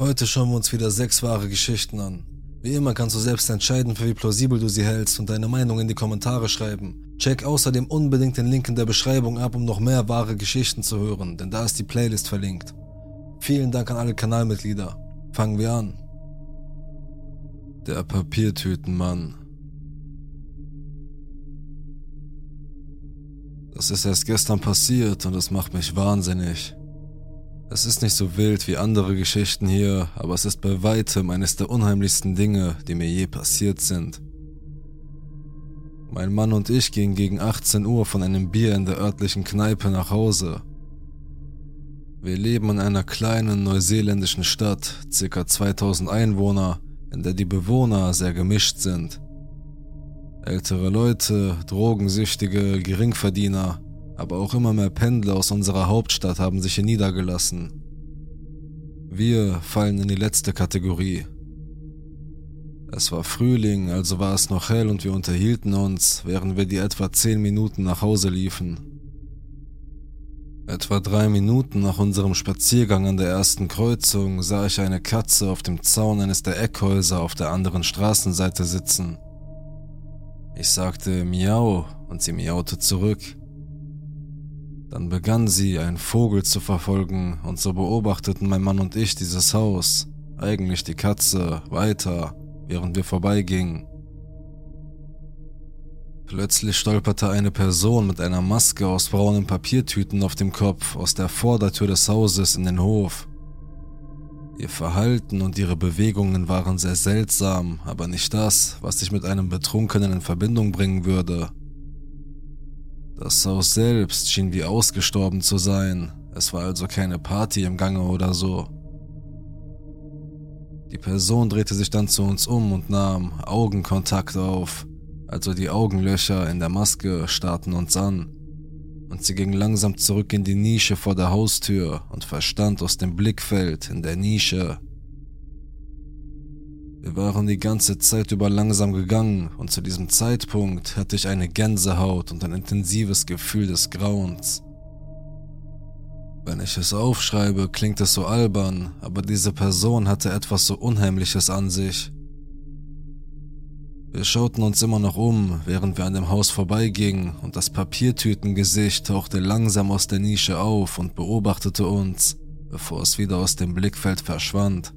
Heute schauen wir uns wieder sechs wahre Geschichten an. Wie immer kannst du selbst entscheiden, für wie plausibel du sie hältst und deine Meinung in die Kommentare schreiben. Check außerdem unbedingt den Link in der Beschreibung ab, um noch mehr wahre Geschichten zu hören, denn da ist die Playlist verlinkt. Vielen Dank an alle Kanalmitglieder. Fangen wir an. Der Papiertütenmann. Das ist erst gestern passiert und es macht mich wahnsinnig. Es ist nicht so wild wie andere Geschichten hier, aber es ist bei weitem eines der unheimlichsten Dinge, die mir je passiert sind. Mein Mann und ich gingen gegen 18 Uhr von einem Bier in der örtlichen Kneipe nach Hause. Wir leben in einer kleinen neuseeländischen Stadt, ca. 2000 Einwohner, in der die Bewohner sehr gemischt sind. Ältere Leute, Drogensüchtige, Geringverdiener, aber auch immer mehr Pendler aus unserer Hauptstadt haben sich hier niedergelassen. Wir fallen in die letzte Kategorie. Es war Frühling, also war es noch hell und wir unterhielten uns, während wir die etwa zehn Minuten nach Hause liefen. Etwa drei Minuten nach unserem Spaziergang an der ersten Kreuzung sah ich eine Katze auf dem Zaun eines der Eckhäuser auf der anderen Straßenseite sitzen. Ich sagte Miau und sie miaute zurück. Dann begann sie, einen Vogel zu verfolgen, und so beobachteten mein Mann und ich dieses Haus, eigentlich die Katze, weiter, während wir vorbeigingen. Plötzlich stolperte eine Person mit einer Maske aus braunen Papiertüten auf dem Kopf aus der Vordertür des Hauses in den Hof. Ihr Verhalten und ihre Bewegungen waren sehr seltsam, aber nicht das, was sich mit einem Betrunkenen in Verbindung bringen würde. Das Haus selbst schien wie ausgestorben zu sein, es war also keine Party im Gange oder so. Die Person drehte sich dann zu uns um und nahm Augenkontakt auf, also die Augenlöcher in der Maske starrten uns an und sie ging langsam zurück in die Nische vor der Haustür und verstand aus dem Blickfeld in der Nische. Wir waren die ganze Zeit über langsam gegangen und zu diesem Zeitpunkt hatte ich eine Gänsehaut und ein intensives Gefühl des Grauens. Wenn ich es aufschreibe, klingt es so albern, aber diese Person hatte etwas so Unheimliches an sich. Wir schauten uns immer noch um, während wir an dem Haus vorbeigingen, und das Papiertütengesicht tauchte langsam aus der Nische auf und beobachtete uns, bevor es wieder aus dem Blickfeld verschwand.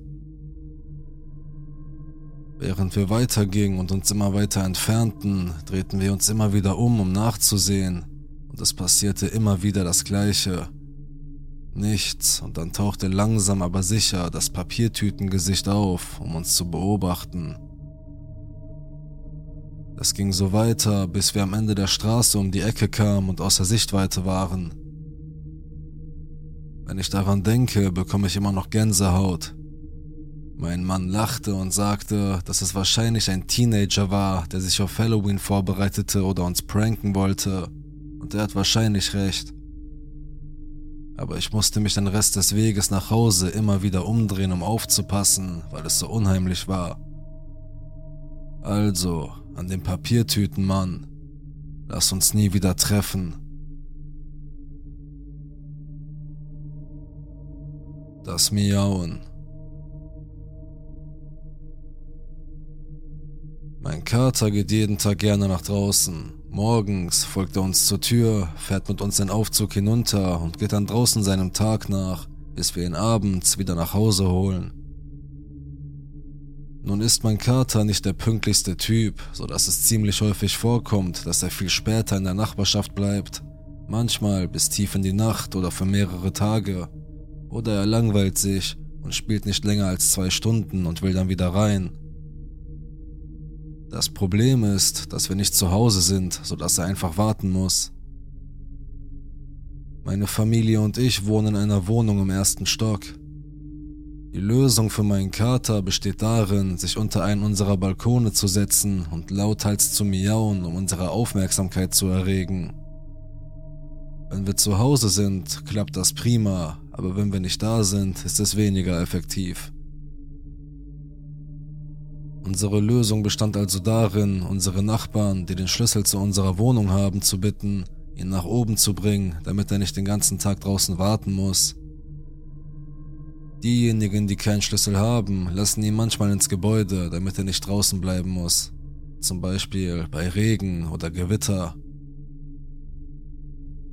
Während wir weitergingen und uns immer weiter entfernten, drehten wir uns immer wieder um, um nachzusehen, und es passierte immer wieder das Gleiche. Nichts, und dann tauchte langsam aber sicher das Papiertütengesicht auf, um uns zu beobachten. Es ging so weiter, bis wir am Ende der Straße um die Ecke kamen und außer Sichtweite waren. Wenn ich daran denke, bekomme ich immer noch Gänsehaut. Mein Mann lachte und sagte, dass es wahrscheinlich ein Teenager war, der sich auf Halloween vorbereitete oder uns pranken wollte. Und er hat wahrscheinlich recht. Aber ich musste mich den Rest des Weges nach Hause immer wieder umdrehen, um aufzupassen, weil es so unheimlich war. Also, an dem Papiertütenmann. Lass uns nie wieder treffen. Das Miauen. Mein Kater geht jeden Tag gerne nach draußen. Morgens folgt er uns zur Tür, fährt mit uns den Aufzug hinunter und geht dann draußen seinem Tag nach, bis wir ihn abends wieder nach Hause holen. Nun ist mein Kater nicht der pünktlichste Typ, so dass es ziemlich häufig vorkommt, dass er viel später in der Nachbarschaft bleibt. Manchmal bis tief in die Nacht oder für mehrere Tage. Oder er langweilt sich und spielt nicht länger als zwei Stunden und will dann wieder rein. Das Problem ist, dass wir nicht zu Hause sind, so dass er einfach warten muss. Meine Familie und ich wohnen in einer Wohnung im ersten Stock. Die Lösung für meinen Kater besteht darin, sich unter einen unserer Balkone zu setzen und lauthals zu miauen, um unsere Aufmerksamkeit zu erregen. Wenn wir zu Hause sind, klappt das prima, aber wenn wir nicht da sind, ist es weniger effektiv. Unsere Lösung bestand also darin, unsere Nachbarn, die den Schlüssel zu unserer Wohnung haben, zu bitten, ihn nach oben zu bringen, damit er nicht den ganzen Tag draußen warten muss Diejenigen, die keinen Schlüssel haben, lassen ihn manchmal ins Gebäude, damit er nicht draußen bleiben muss. Zum Beispiel bei Regen oder Gewitter.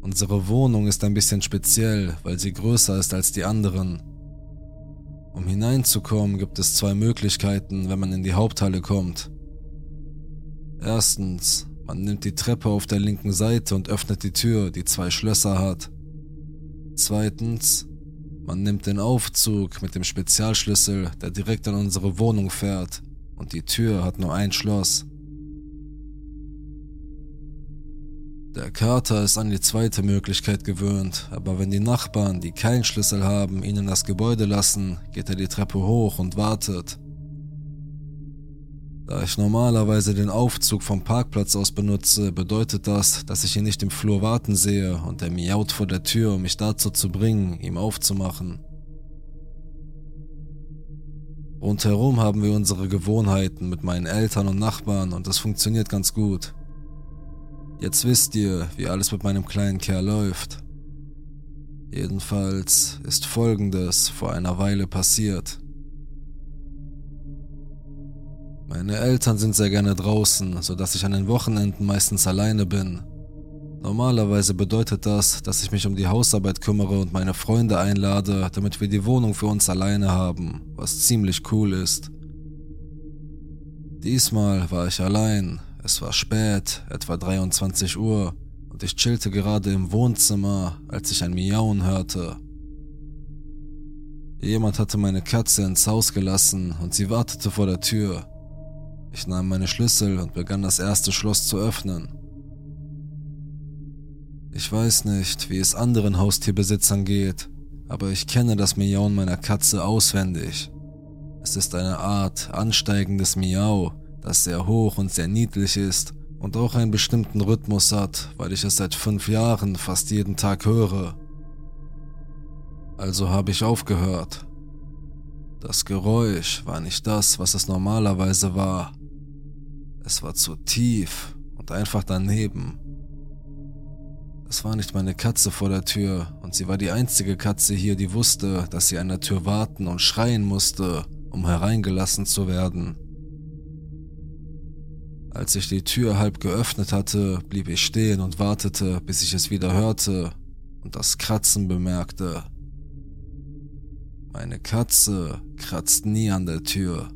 Unsere Wohnung ist ein bisschen speziell, weil sie größer ist als die anderen. Um hineinzukommen, gibt es zwei Möglichkeiten, wenn man in die Haupthalle kommt. Erstens, man nimmt die Treppe auf der linken Seite und öffnet die Tür, die zwei Schlösser hat. Zweitens, man nimmt den Aufzug mit dem Spezialschlüssel, der direkt an unsere Wohnung fährt, und die Tür hat nur ein Schloss. Der Kater ist an die zweite Möglichkeit gewöhnt, aber wenn die Nachbarn, die keinen Schlüssel haben, ihn in das Gebäude lassen, geht er die Treppe hoch und wartet. Da ich normalerweise den Aufzug vom Parkplatz aus benutze, bedeutet das, dass ich ihn nicht im Flur warten sehe und er miaut vor der Tür, um mich dazu zu bringen, ihm aufzumachen. Rundherum haben wir unsere Gewohnheiten mit meinen Eltern und Nachbarn und das funktioniert ganz gut. Jetzt wisst ihr, wie alles mit meinem kleinen Kerl läuft. Jedenfalls ist Folgendes vor einer Weile passiert. Meine Eltern sind sehr gerne draußen, sodass ich an den Wochenenden meistens alleine bin. Normalerweise bedeutet das, dass ich mich um die Hausarbeit kümmere und meine Freunde einlade, damit wir die Wohnung für uns alleine haben, was ziemlich cool ist. Diesmal war ich allein, es war spät, etwa 23 Uhr, und ich chillte gerade im Wohnzimmer, als ich ein Miauen hörte. Jemand hatte meine Katze ins Haus gelassen und sie wartete vor der Tür. Ich nahm meine Schlüssel und begann das erste Schloss zu öffnen. Ich weiß nicht, wie es anderen Haustierbesitzern geht, aber ich kenne das Miauen meiner Katze auswendig. Es ist eine Art ansteigendes Miau, das sehr hoch und sehr niedlich ist und auch einen bestimmten Rhythmus hat, weil ich es seit fünf Jahren fast jeden Tag höre. Also habe ich aufgehört. Das Geräusch war nicht das, was es normalerweise war. Es war zu tief und einfach daneben. Es war nicht meine Katze vor der Tür und sie war die einzige Katze hier, die wusste, dass sie an der Tür warten und schreien musste, um hereingelassen zu werden. Als ich die Tür halb geöffnet hatte, blieb ich stehen und wartete, bis ich es wieder hörte und das Kratzen bemerkte. Meine Katze kratzt nie an der Tür.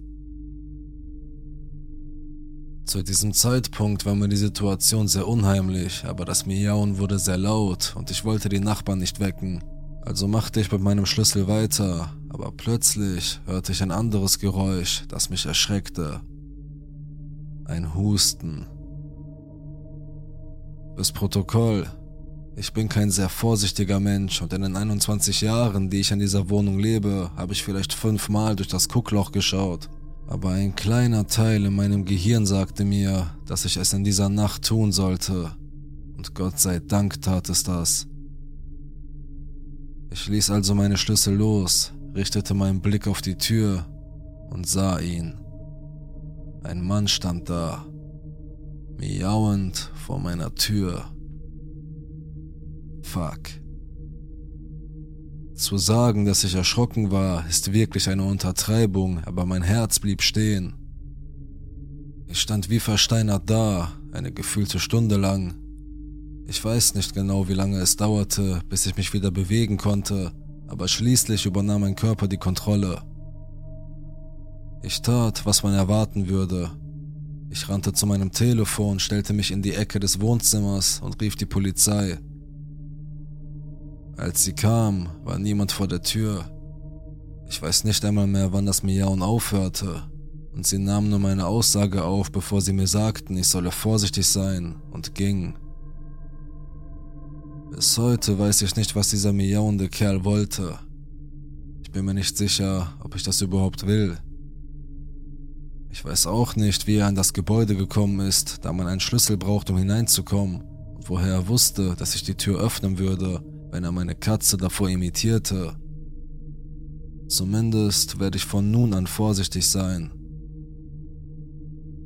Zu diesem Zeitpunkt war mir die Situation sehr unheimlich, aber das Miauen wurde sehr laut und ich wollte die Nachbarn nicht wecken. Also machte ich mit meinem Schlüssel weiter, aber plötzlich hörte ich ein anderes Geräusch, das mich erschreckte. Ein Husten. Fürs Protokoll. Ich bin kein sehr vorsichtiger Mensch und in den 21 Jahren, die ich in dieser Wohnung lebe, habe ich vielleicht fünfmal durch das Guckloch geschaut. Aber ein kleiner Teil in meinem Gehirn sagte mir, dass ich es in dieser Nacht tun sollte. Und Gott sei Dank tat es das. Ich ließ also meine Schlüssel los, richtete meinen Blick auf die Tür und sah ihn. Ein Mann stand da, miauend vor meiner Tür. Fuck. Zu sagen, dass ich erschrocken war, ist wirklich eine Untertreibung, aber mein Herz blieb stehen. Ich stand wie versteinert da, eine gefühlte Stunde lang. Ich weiß nicht genau, wie lange es dauerte, bis ich mich wieder bewegen konnte, aber schließlich übernahm mein Körper die Kontrolle. Ich tat, was man erwarten würde. Ich rannte zu meinem Telefon, stellte mich in die Ecke des Wohnzimmers und rief die Polizei. Als sie kam, war niemand vor der Tür. Ich weiß nicht einmal mehr, wann das Miauen aufhörte, und sie nahmen nur meine Aussage auf, bevor sie mir sagten, ich solle vorsichtig sein, und ging. Bis heute weiß ich nicht, was dieser miauende Kerl wollte. Ich bin mir nicht sicher, ob ich das überhaupt will. Ich weiß auch nicht, wie er in das Gebäude gekommen ist, da man einen Schlüssel braucht, um hineinzukommen, und woher er wusste, dass ich die Tür öffnen würde, wenn er meine Katze davor imitierte. Zumindest werde ich von nun an vorsichtig sein.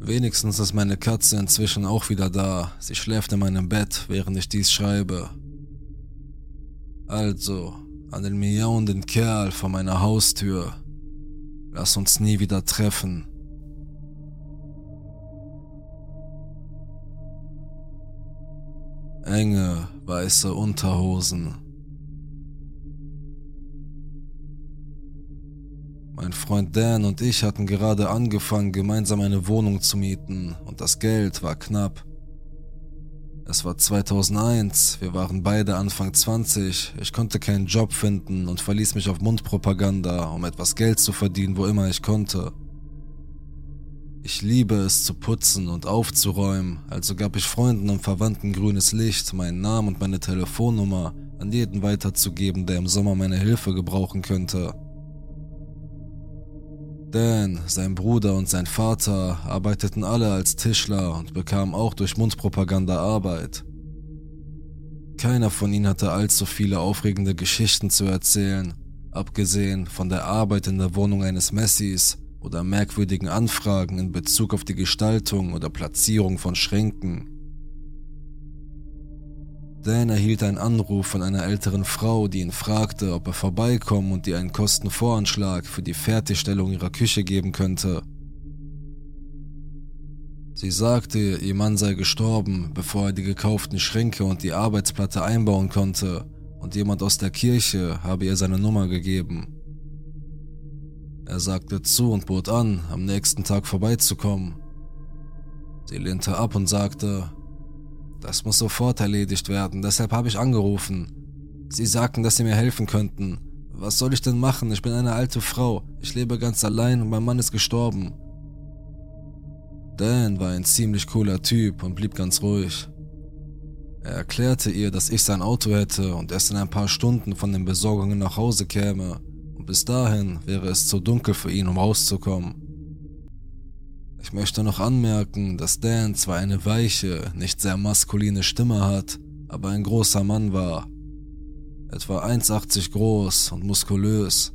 Wenigstens ist meine Katze inzwischen auch wieder da. Sie schläft in meinem Bett, während ich dies schreibe. Also, an den miauenden Kerl vor meiner Haustür. Lass uns nie wieder treffen. Enge, weiße Unterhosen. Mein Freund Dan und ich hatten gerade angefangen, gemeinsam eine Wohnung zu mieten und das Geld war knapp. Es war 2001, wir waren beide Anfang 20, ich konnte keinen Job finden und verließ mich auf Mundpropaganda, um etwas Geld zu verdienen, wo immer ich konnte. Ich liebe es zu putzen und aufzuräumen, also gab ich Freunden und Verwandten grünes Licht, meinen Namen und meine Telefonnummer an jeden weiterzugeben, der im Sommer meine Hilfe gebrauchen könnte. Dan, sein Bruder und sein Vater arbeiteten alle als Tischler und bekamen auch durch Mundpropaganda Arbeit. Keiner von ihnen hatte allzu viele aufregende Geschichten zu erzählen, abgesehen von der Arbeit in der Wohnung eines Messis oder merkwürdigen Anfragen in Bezug auf die Gestaltung oder Platzierung von Schränken. Dan erhielt einen Anruf von einer älteren Frau, die ihn fragte, ob er vorbeikommen und ihr einen Kostenvoranschlag für die Fertigstellung ihrer Küche geben könnte. Sie sagte, ihr Mann sei gestorben, bevor er die gekauften Schränke und die Arbeitsplatte einbauen konnte, und jemand aus der Kirche habe ihr seine Nummer gegeben. Er sagte zu und bot an, am nächsten Tag vorbeizukommen. Sie lehnte ab und sagte, das muss sofort erledigt werden, deshalb habe ich angerufen. Sie sagten, dass sie mir helfen könnten. Was soll ich denn machen? Ich bin eine alte Frau. Ich lebe ganz allein und mein Mann ist gestorben. Dan war ein ziemlich cooler Typ und blieb ganz ruhig. Er erklärte ihr, dass ich sein Auto hätte und erst in ein paar Stunden von den Besorgungen nach Hause käme. Bis dahin wäre es zu dunkel für ihn, um rauszukommen. Ich möchte noch anmerken, dass Dan zwar eine weiche, nicht sehr maskuline Stimme hat, aber ein großer Mann war. Etwa 1,80 groß und muskulös.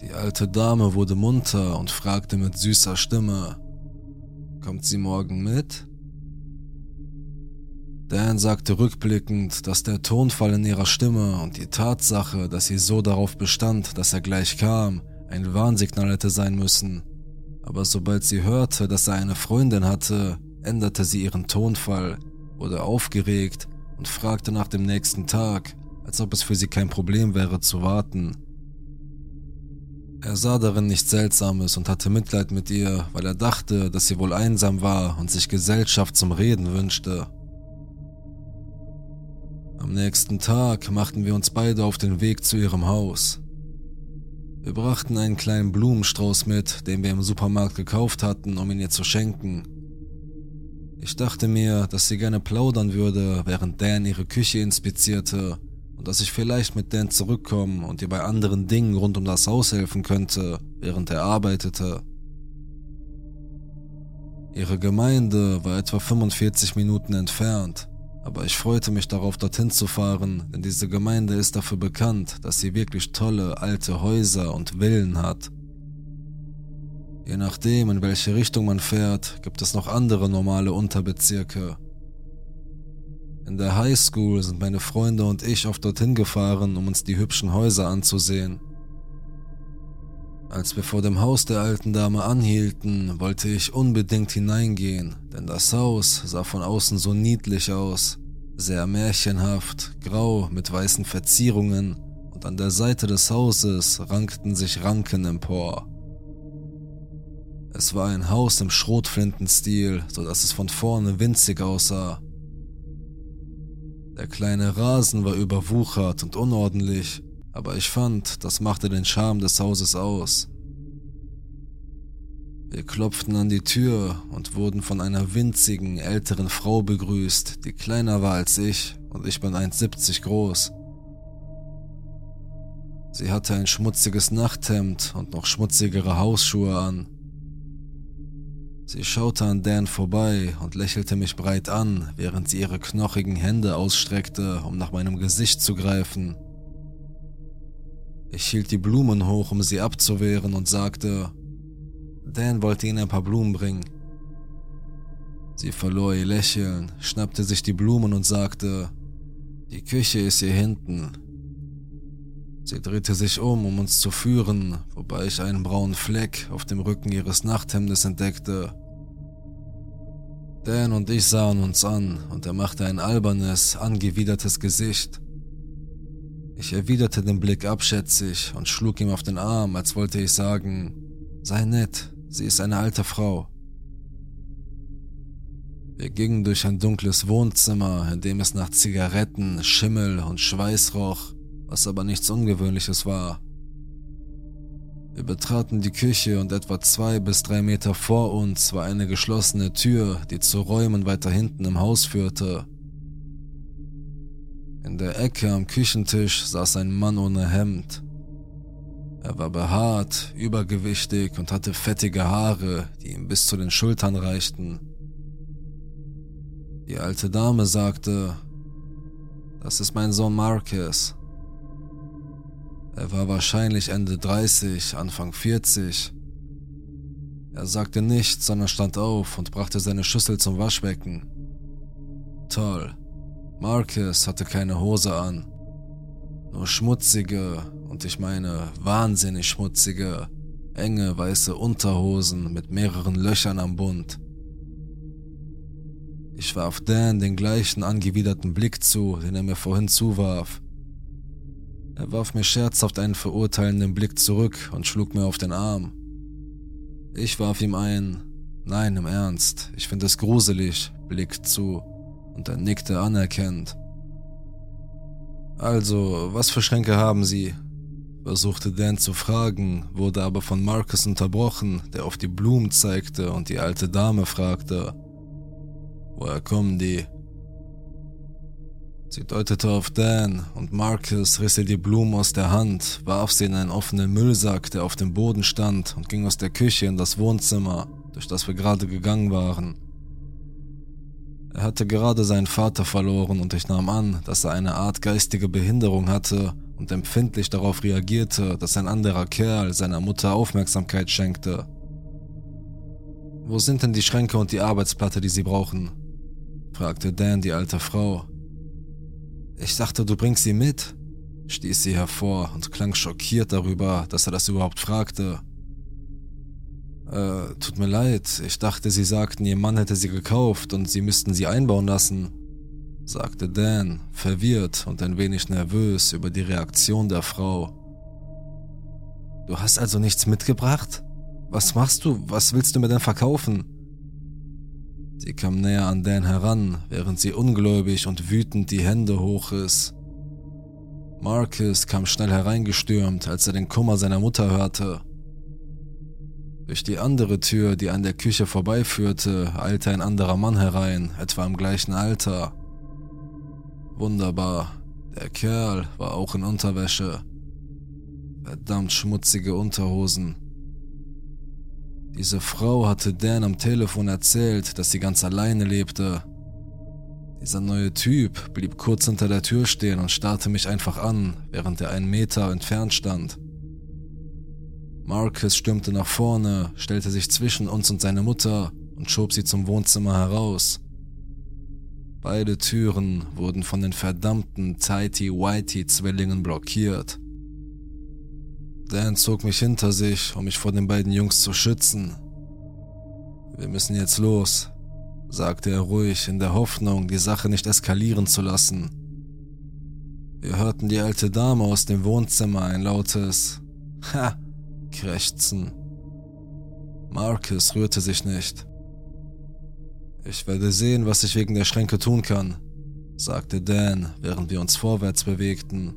Die alte Dame wurde munter und fragte mit süßer Stimme, Kommt sie morgen mit? Dan sagte rückblickend, dass der Tonfall in ihrer Stimme und die Tatsache, dass sie so darauf bestand, dass er gleich kam, ein Warnsignal hätte sein müssen. Aber sobald sie hörte, dass er eine Freundin hatte, änderte sie ihren Tonfall, wurde aufgeregt und fragte nach dem nächsten Tag, als ob es für sie kein Problem wäre zu warten. Er sah darin nichts Seltsames und hatte Mitleid mit ihr, weil er dachte, dass sie wohl einsam war und sich Gesellschaft zum Reden wünschte. Am nächsten Tag machten wir uns beide auf den Weg zu ihrem Haus. Wir brachten einen kleinen Blumenstrauß mit, den wir im Supermarkt gekauft hatten, um ihn ihr zu schenken. Ich dachte mir, dass sie gerne plaudern würde, während Dan ihre Küche inspizierte und dass ich vielleicht mit Dan zurückkommen und ihr bei anderen Dingen rund um das Haus helfen könnte, während er arbeitete. Ihre Gemeinde war etwa 45 Minuten entfernt aber ich freute mich darauf, dorthin zu fahren, denn diese Gemeinde ist dafür bekannt, dass sie wirklich tolle alte Häuser und Villen hat. Je nachdem, in welche Richtung man fährt, gibt es noch andere normale Unterbezirke. In der Highschool sind meine Freunde und ich oft dorthin gefahren, um uns die hübschen Häuser anzusehen. Als wir vor dem Haus der alten Dame anhielten, wollte ich unbedingt hineingehen, denn das Haus sah von außen so niedlich aus, sehr märchenhaft, grau mit weißen Verzierungen und an der Seite des Hauses rankten sich Ranken empor. Es war ein Haus im Schrotflintenstil, so dass es von vorne winzig aussah. Der kleine Rasen war überwuchert und unordentlich aber ich fand, das machte den Charme des Hauses aus. Wir klopften an die Tür und wurden von einer winzigen, älteren Frau begrüßt, die kleiner war als ich und ich bin 1,70 groß. Sie hatte ein schmutziges Nachthemd und noch schmutzigere Hausschuhe an. Sie schaute an Dan vorbei und lächelte mich breit an, während sie ihre knochigen Hände ausstreckte, um nach meinem Gesicht zu greifen. Ich hielt die Blumen hoch, um sie abzuwehren und sagte, Dan wollte ihnen ein paar Blumen bringen. Sie verlor ihr Lächeln, schnappte sich die Blumen und sagte, Die Küche ist hier hinten. Sie drehte sich um, um uns zu führen, wobei ich einen braunen Fleck auf dem Rücken ihres Nachthemdes entdeckte. Dan und ich sahen uns an und er machte ein albernes, angewidertes Gesicht. Ich erwiderte den Blick abschätzig und schlug ihm auf den Arm, als wollte ich sagen, sei nett, sie ist eine alte Frau. Wir gingen durch ein dunkles Wohnzimmer, in dem es nach Zigaretten, Schimmel und Schweiß roch, was aber nichts Ungewöhnliches war. Wir betraten die Küche und etwa zwei bis drei Meter vor uns war eine geschlossene Tür, die zu Räumen weiter hinten im Haus führte. In der Ecke am Küchentisch saß ein Mann ohne Hemd. Er war behaart, übergewichtig und hatte fettige Haare, die ihm bis zu den Schultern reichten. Die alte Dame sagte, das ist mein Sohn Marcus. Er war wahrscheinlich Ende 30, Anfang 40. Er sagte nichts, sondern stand auf und brachte seine Schüssel zum Waschbecken. Toll. Marcus hatte keine Hose an. Nur schmutzige, und ich meine wahnsinnig schmutzige, enge weiße Unterhosen mit mehreren Löchern am Bund. Ich warf Dan den gleichen angewiderten Blick zu, den er mir vorhin zuwarf. Er warf mir scherzhaft einen verurteilenden Blick zurück und schlug mir auf den Arm. Ich warf ihm ein, nein, im Ernst, ich finde es gruselig, Blick zu, und er nickte anerkennend. Also, was für Schränke haben Sie? versuchte Dan zu fragen, wurde aber von Marcus unterbrochen, der auf die Blumen zeigte und die alte Dame fragte, Woher kommen die? Sie deutete auf Dan und Marcus riss ihr die Blumen aus der Hand, warf sie in einen offenen Müllsack, der auf dem Boden stand, und ging aus der Küche in das Wohnzimmer, durch das wir gerade gegangen waren. Er hatte gerade seinen Vater verloren und ich nahm an, dass er eine Art geistige Behinderung hatte und empfindlich darauf reagierte, dass ein anderer Kerl seiner Mutter Aufmerksamkeit schenkte. Wo sind denn die Schränke und die Arbeitsplatte, die sie brauchen? fragte Dan die alte Frau. Ich dachte, du bringst sie mit, stieß sie hervor und klang schockiert darüber, dass er das überhaupt fragte. Äh, tut mir leid, ich dachte, sie sagten, ihr Mann hätte sie gekauft und sie müssten sie einbauen lassen, sagte Dan, verwirrt und ein wenig nervös über die Reaktion der Frau. Du hast also nichts mitgebracht? Was machst du? Was willst du mir denn verkaufen? Sie kam näher an Dan heran, während sie ungläubig und wütend die Hände hochriss. Marcus kam schnell hereingestürmt, als er den Kummer seiner Mutter hörte. Durch die andere Tür, die an der Küche vorbeiführte, eilte ein anderer Mann herein, etwa im gleichen Alter. Wunderbar, der Kerl war auch in Unterwäsche. Verdammt schmutzige Unterhosen. Diese Frau hatte Dan am Telefon erzählt, dass sie ganz alleine lebte. Dieser neue Typ blieb kurz hinter der Tür stehen und starrte mich einfach an, während er einen Meter entfernt stand. Marcus stürmte nach vorne, stellte sich zwischen uns und seine Mutter und schob sie zum Wohnzimmer heraus. Beide Türen wurden von den verdammten Tighty-Whitey-Zwillingen blockiert. Dan zog mich hinter sich, um mich vor den beiden Jungs zu schützen. Wir müssen jetzt los, sagte er ruhig, in der Hoffnung, die Sache nicht eskalieren zu lassen. Wir hörten die alte Dame aus dem Wohnzimmer ein lautes Ha krächzen. Marcus rührte sich nicht. Ich werde sehen, was ich wegen der Schränke tun kann, sagte Dan, während wir uns vorwärts bewegten.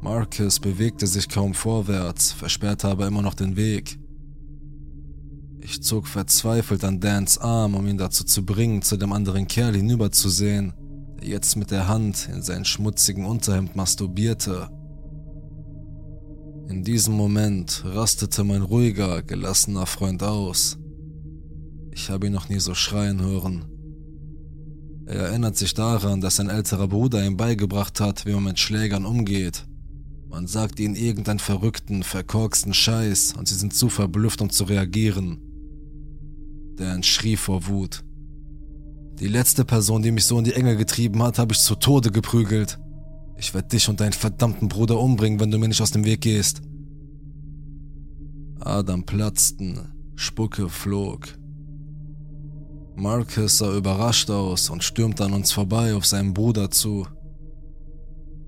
Marcus bewegte sich kaum vorwärts, versperrte aber immer noch den Weg. Ich zog verzweifelt an Dans Arm, um ihn dazu zu bringen, zu dem anderen Kerl hinüberzusehen, der jetzt mit der Hand in sein schmutzigen Unterhemd masturbierte. In diesem Moment rastete mein ruhiger, gelassener Freund aus. Ich habe ihn noch nie so schreien hören. Er erinnert sich daran, dass sein älterer Bruder ihm beigebracht hat, wie man mit Schlägern umgeht man sagt ihnen irgendeinen verrückten, verkorksten Scheiß und sie sind zu verblüfft, um zu reagieren. Dan schrie vor Wut. Die letzte Person, die mich so in die Enge getrieben hat, habe ich zu Tode geprügelt. Ich werde dich und deinen verdammten Bruder umbringen, wenn du mir nicht aus dem Weg gehst. Adam platzten, Spucke flog. Marcus sah überrascht aus und stürmte an uns vorbei auf seinen Bruder zu.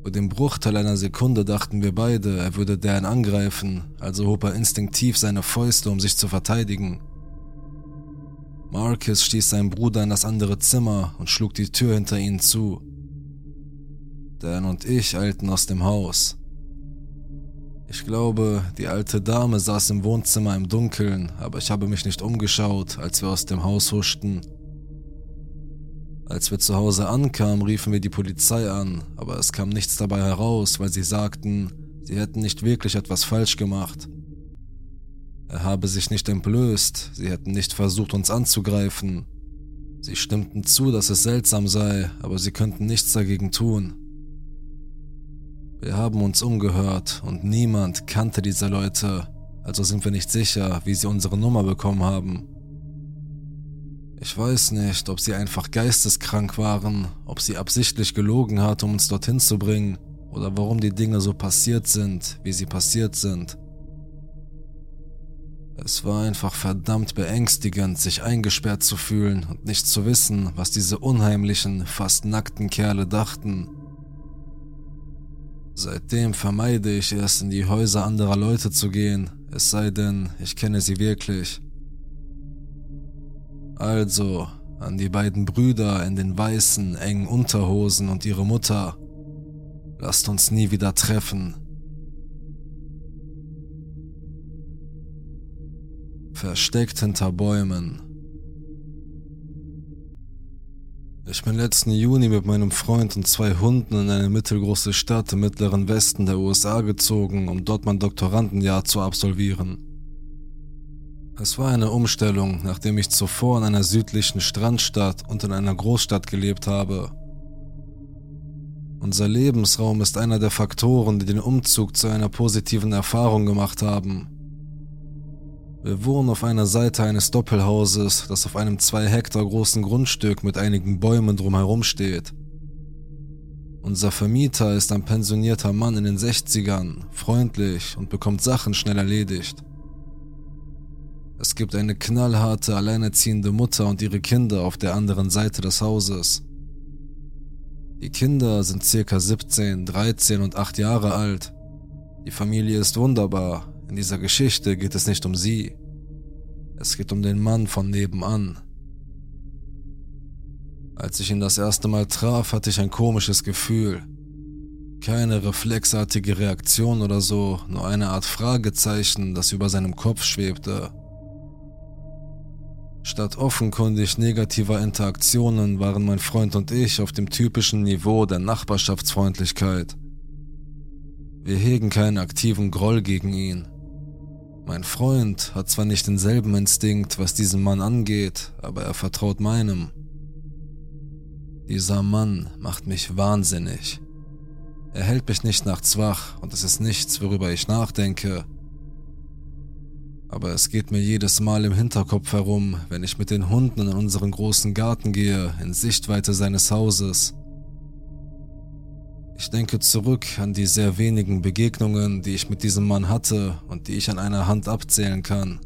Für den Bruchteil einer Sekunde dachten wir beide, er würde Dan angreifen, also hob er instinktiv seine Fäuste, um sich zu verteidigen. Marcus stieß seinen Bruder in das andere Zimmer und schlug die Tür hinter ihnen zu. Dan und ich eilten aus dem Haus. Ich glaube, die alte Dame saß im Wohnzimmer im Dunkeln, aber ich habe mich nicht umgeschaut, als wir aus dem Haus huschten. Als wir zu Hause ankamen, riefen wir die Polizei an, aber es kam nichts dabei heraus, weil sie sagten, sie hätten nicht wirklich etwas falsch gemacht. Er habe sich nicht entblößt, sie hätten nicht versucht, uns anzugreifen. Sie stimmten zu, dass es seltsam sei, aber sie könnten nichts dagegen tun. Wir haben uns umgehört und niemand kannte diese Leute, also sind wir nicht sicher, wie sie unsere Nummer bekommen haben. Ich weiß nicht, ob sie einfach geisteskrank waren, ob sie absichtlich gelogen hat, um uns dorthin zu bringen, oder warum die Dinge so passiert sind, wie sie passiert sind. Es war einfach verdammt beängstigend, sich eingesperrt zu fühlen und nicht zu wissen, was diese unheimlichen, fast nackten Kerle dachten. Seitdem vermeide ich es, in die Häuser anderer Leute zu gehen, es sei denn, ich kenne sie wirklich. Also, an die beiden Brüder in den weißen, engen Unterhosen und ihre Mutter. Lasst uns nie wieder treffen. Versteckt hinter Bäumen. Ich bin letzten Juni mit meinem Freund und zwei Hunden in eine mittelgroße Stadt im mittleren Westen der USA gezogen, um dort mein Doktorandenjahr zu absolvieren. Es war eine Umstellung, nachdem ich zuvor in einer südlichen Strandstadt und in einer Großstadt gelebt habe. Unser Lebensraum ist einer der Faktoren, die den Umzug zu einer positiven Erfahrung gemacht haben. Wir wohnen auf einer Seite eines Doppelhauses, das auf einem zwei Hektar großen Grundstück mit einigen Bäumen drumherum steht. Unser Vermieter ist ein pensionierter Mann in den 60ern, freundlich und bekommt Sachen schnell erledigt. Es gibt eine knallharte, alleinerziehende Mutter und ihre Kinder auf der anderen Seite des Hauses. Die Kinder sind circa 17, 13 und 8 Jahre alt. Die Familie ist wunderbar, in dieser Geschichte geht es nicht um sie. Es geht um den Mann von nebenan. Als ich ihn das erste Mal traf, hatte ich ein komisches Gefühl. Keine reflexartige Reaktion oder so, nur eine Art Fragezeichen, das über seinem Kopf schwebte. Statt offenkundig negativer Interaktionen waren mein Freund und ich auf dem typischen Niveau der Nachbarschaftsfreundlichkeit. Wir hegen keinen aktiven Groll gegen ihn. Mein Freund hat zwar nicht denselben Instinkt, was diesen Mann angeht, aber er vertraut meinem. Dieser Mann macht mich wahnsinnig. Er hält mich nicht nachts wach und es ist nichts, worüber ich nachdenke. Aber es geht mir jedes Mal im Hinterkopf herum, wenn ich mit den Hunden in unseren großen Garten gehe, in Sichtweite seines Hauses. Ich denke zurück an die sehr wenigen Begegnungen, die ich mit diesem Mann hatte und die ich an einer Hand abzählen kann.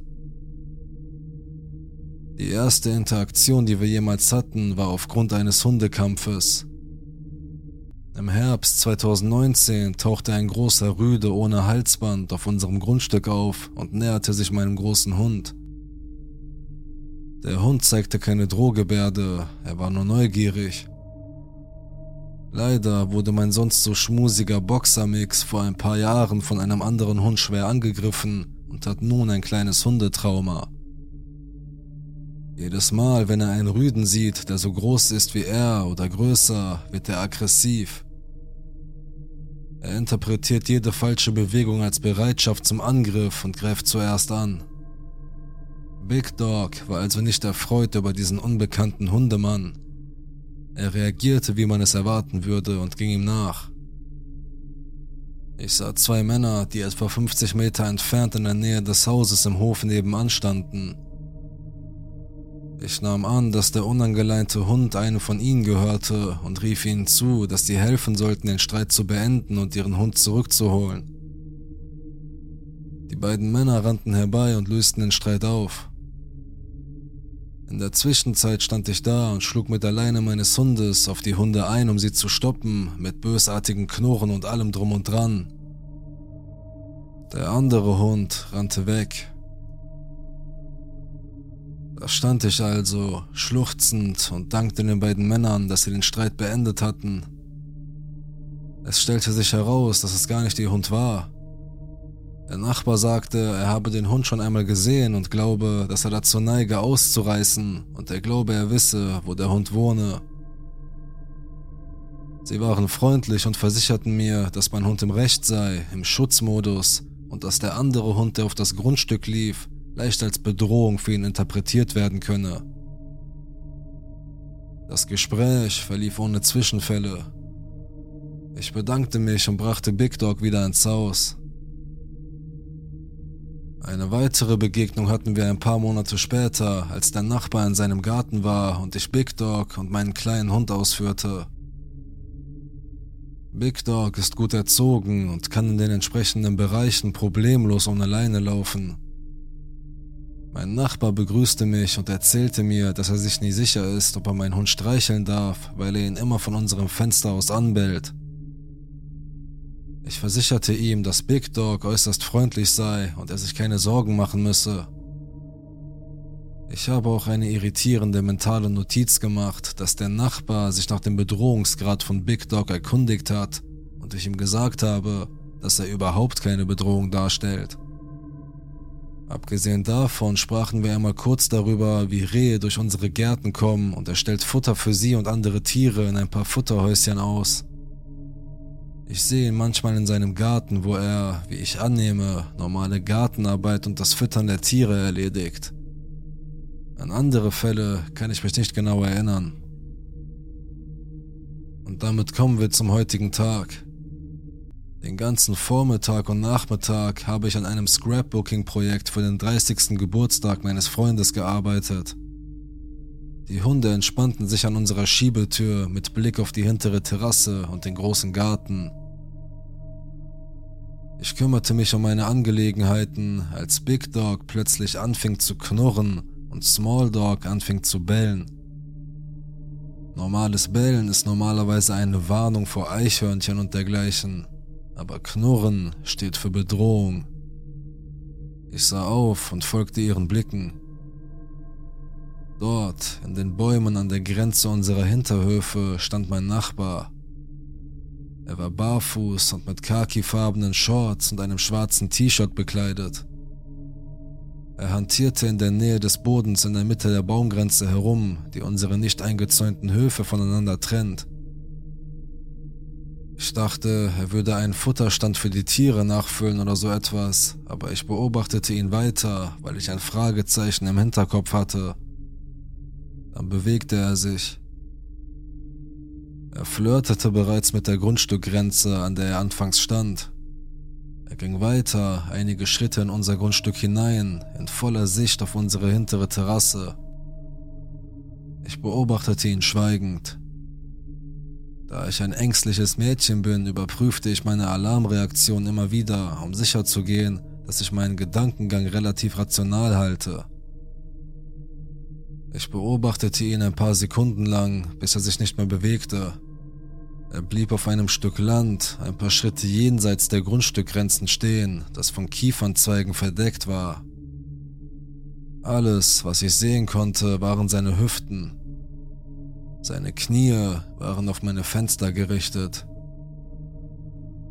Die erste Interaktion, die wir jemals hatten, war aufgrund eines Hundekampfes. Im Herbst 2019 tauchte ein großer Rüde ohne Halsband auf unserem Grundstück auf und näherte sich meinem großen Hund. Der Hund zeigte keine Drohgebärde, er war nur neugierig. Leider wurde mein sonst so schmusiger Boxermix vor ein paar Jahren von einem anderen Hund schwer angegriffen und hat nun ein kleines Hundetrauma. Jedes Mal, wenn er einen Rüden sieht, der so groß ist wie er oder größer, wird er aggressiv. Er interpretiert jede falsche Bewegung als Bereitschaft zum Angriff und greift zuerst an. Big Dog war also nicht erfreut über diesen unbekannten Hundemann. Er reagierte, wie man es erwarten würde, und ging ihm nach. Ich sah zwei Männer, die etwa 50 Meter entfernt in der Nähe des Hauses im Hof nebenan standen. Ich nahm an, dass der unangeleinte Hund einem von ihnen gehörte und rief ihnen zu, dass sie helfen sollten, den Streit zu beenden und ihren Hund zurückzuholen. Die beiden Männer rannten herbei und lösten den Streit auf. In der Zwischenzeit stand ich da und schlug mit der Leine meines Hundes auf die Hunde ein, um sie zu stoppen, mit bösartigen Knurren und allem drum und dran. Der andere Hund rannte weg. Da stand ich also, schluchzend und dankte den beiden Männern, dass sie den Streit beendet hatten. Es stellte sich heraus, dass es gar nicht ihr Hund war. Der Nachbar sagte, er habe den Hund schon einmal gesehen und glaube, dass er dazu neige auszureißen und er glaube, er wisse, wo der Hund wohne. Sie waren freundlich und versicherten mir, dass mein Hund im Recht sei, im Schutzmodus und dass der andere Hund, der auf das Grundstück lief, leicht als Bedrohung für ihn interpretiert werden könne. Das Gespräch verlief ohne Zwischenfälle. Ich bedankte mich und brachte Big Dog wieder ins Haus. Eine weitere Begegnung hatten wir ein paar Monate später, als der Nachbar in seinem Garten war und ich Big Dog und meinen kleinen Hund ausführte. Big Dog ist gut erzogen und kann in den entsprechenden Bereichen problemlos ohne Leine laufen. Mein Nachbar begrüßte mich und erzählte mir, dass er sich nie sicher ist, ob er meinen Hund streicheln darf, weil er ihn immer von unserem Fenster aus anbellt. Ich versicherte ihm, dass Big Dog äußerst freundlich sei und er sich keine Sorgen machen müsse. Ich habe auch eine irritierende mentale Notiz gemacht, dass der Nachbar sich nach dem Bedrohungsgrad von Big Dog erkundigt hat und ich ihm gesagt habe, dass er überhaupt keine Bedrohung darstellt. Abgesehen davon sprachen wir einmal kurz darüber, wie Rehe durch unsere Gärten kommen und er stellt Futter für sie und andere Tiere in ein paar Futterhäuschen aus. Ich sehe ihn manchmal in seinem Garten, wo er, wie ich annehme, normale Gartenarbeit und das Füttern der Tiere erledigt. An andere Fälle kann ich mich nicht genau erinnern. Und damit kommen wir zum heutigen Tag. Den ganzen Vormittag und Nachmittag habe ich an einem Scrapbooking-Projekt für den 30. Geburtstag meines Freundes gearbeitet. Die Hunde entspannten sich an unserer Schiebetür mit Blick auf die hintere Terrasse und den großen Garten. Ich kümmerte mich um meine Angelegenheiten, als Big Dog plötzlich anfing zu knurren und Small Dog anfing zu bellen. Normales Bellen ist normalerweise eine Warnung vor Eichhörnchen und dergleichen aber Knurren steht für Bedrohung. Ich sah auf und folgte ihren Blicken. Dort, in den Bäumen an der Grenze unserer Hinterhöfe, stand mein Nachbar. Er war barfuß und mit khakifarbenen Shorts und einem schwarzen T-Shirt bekleidet. Er hantierte in der Nähe des Bodens in der Mitte der Baumgrenze herum, die unsere nicht eingezäunten Höfe voneinander trennt. Ich dachte, er würde einen Futterstand für die Tiere nachfüllen oder so etwas, aber ich beobachtete ihn weiter, weil ich ein Fragezeichen im Hinterkopf hatte. Dann bewegte er sich. Er flirtete bereits mit der Grundstückgrenze, an der er anfangs stand. Er ging weiter, einige Schritte in unser Grundstück hinein, in voller Sicht auf unsere hintere Terrasse. Ich beobachtete ihn schweigend. Da ich ein ängstliches Mädchen bin, überprüfte ich meine Alarmreaktion immer wieder, um sicherzugehen, dass ich meinen Gedankengang relativ rational halte. Ich beobachtete ihn ein paar Sekunden lang, bis er sich nicht mehr bewegte. Er blieb auf einem Stück Land, ein paar Schritte jenseits der Grundstückgrenzen stehen, das von Kiefernzweigen verdeckt war. Alles, was ich sehen konnte, waren seine Hüften, seine Knie waren auf meine Fenster gerichtet.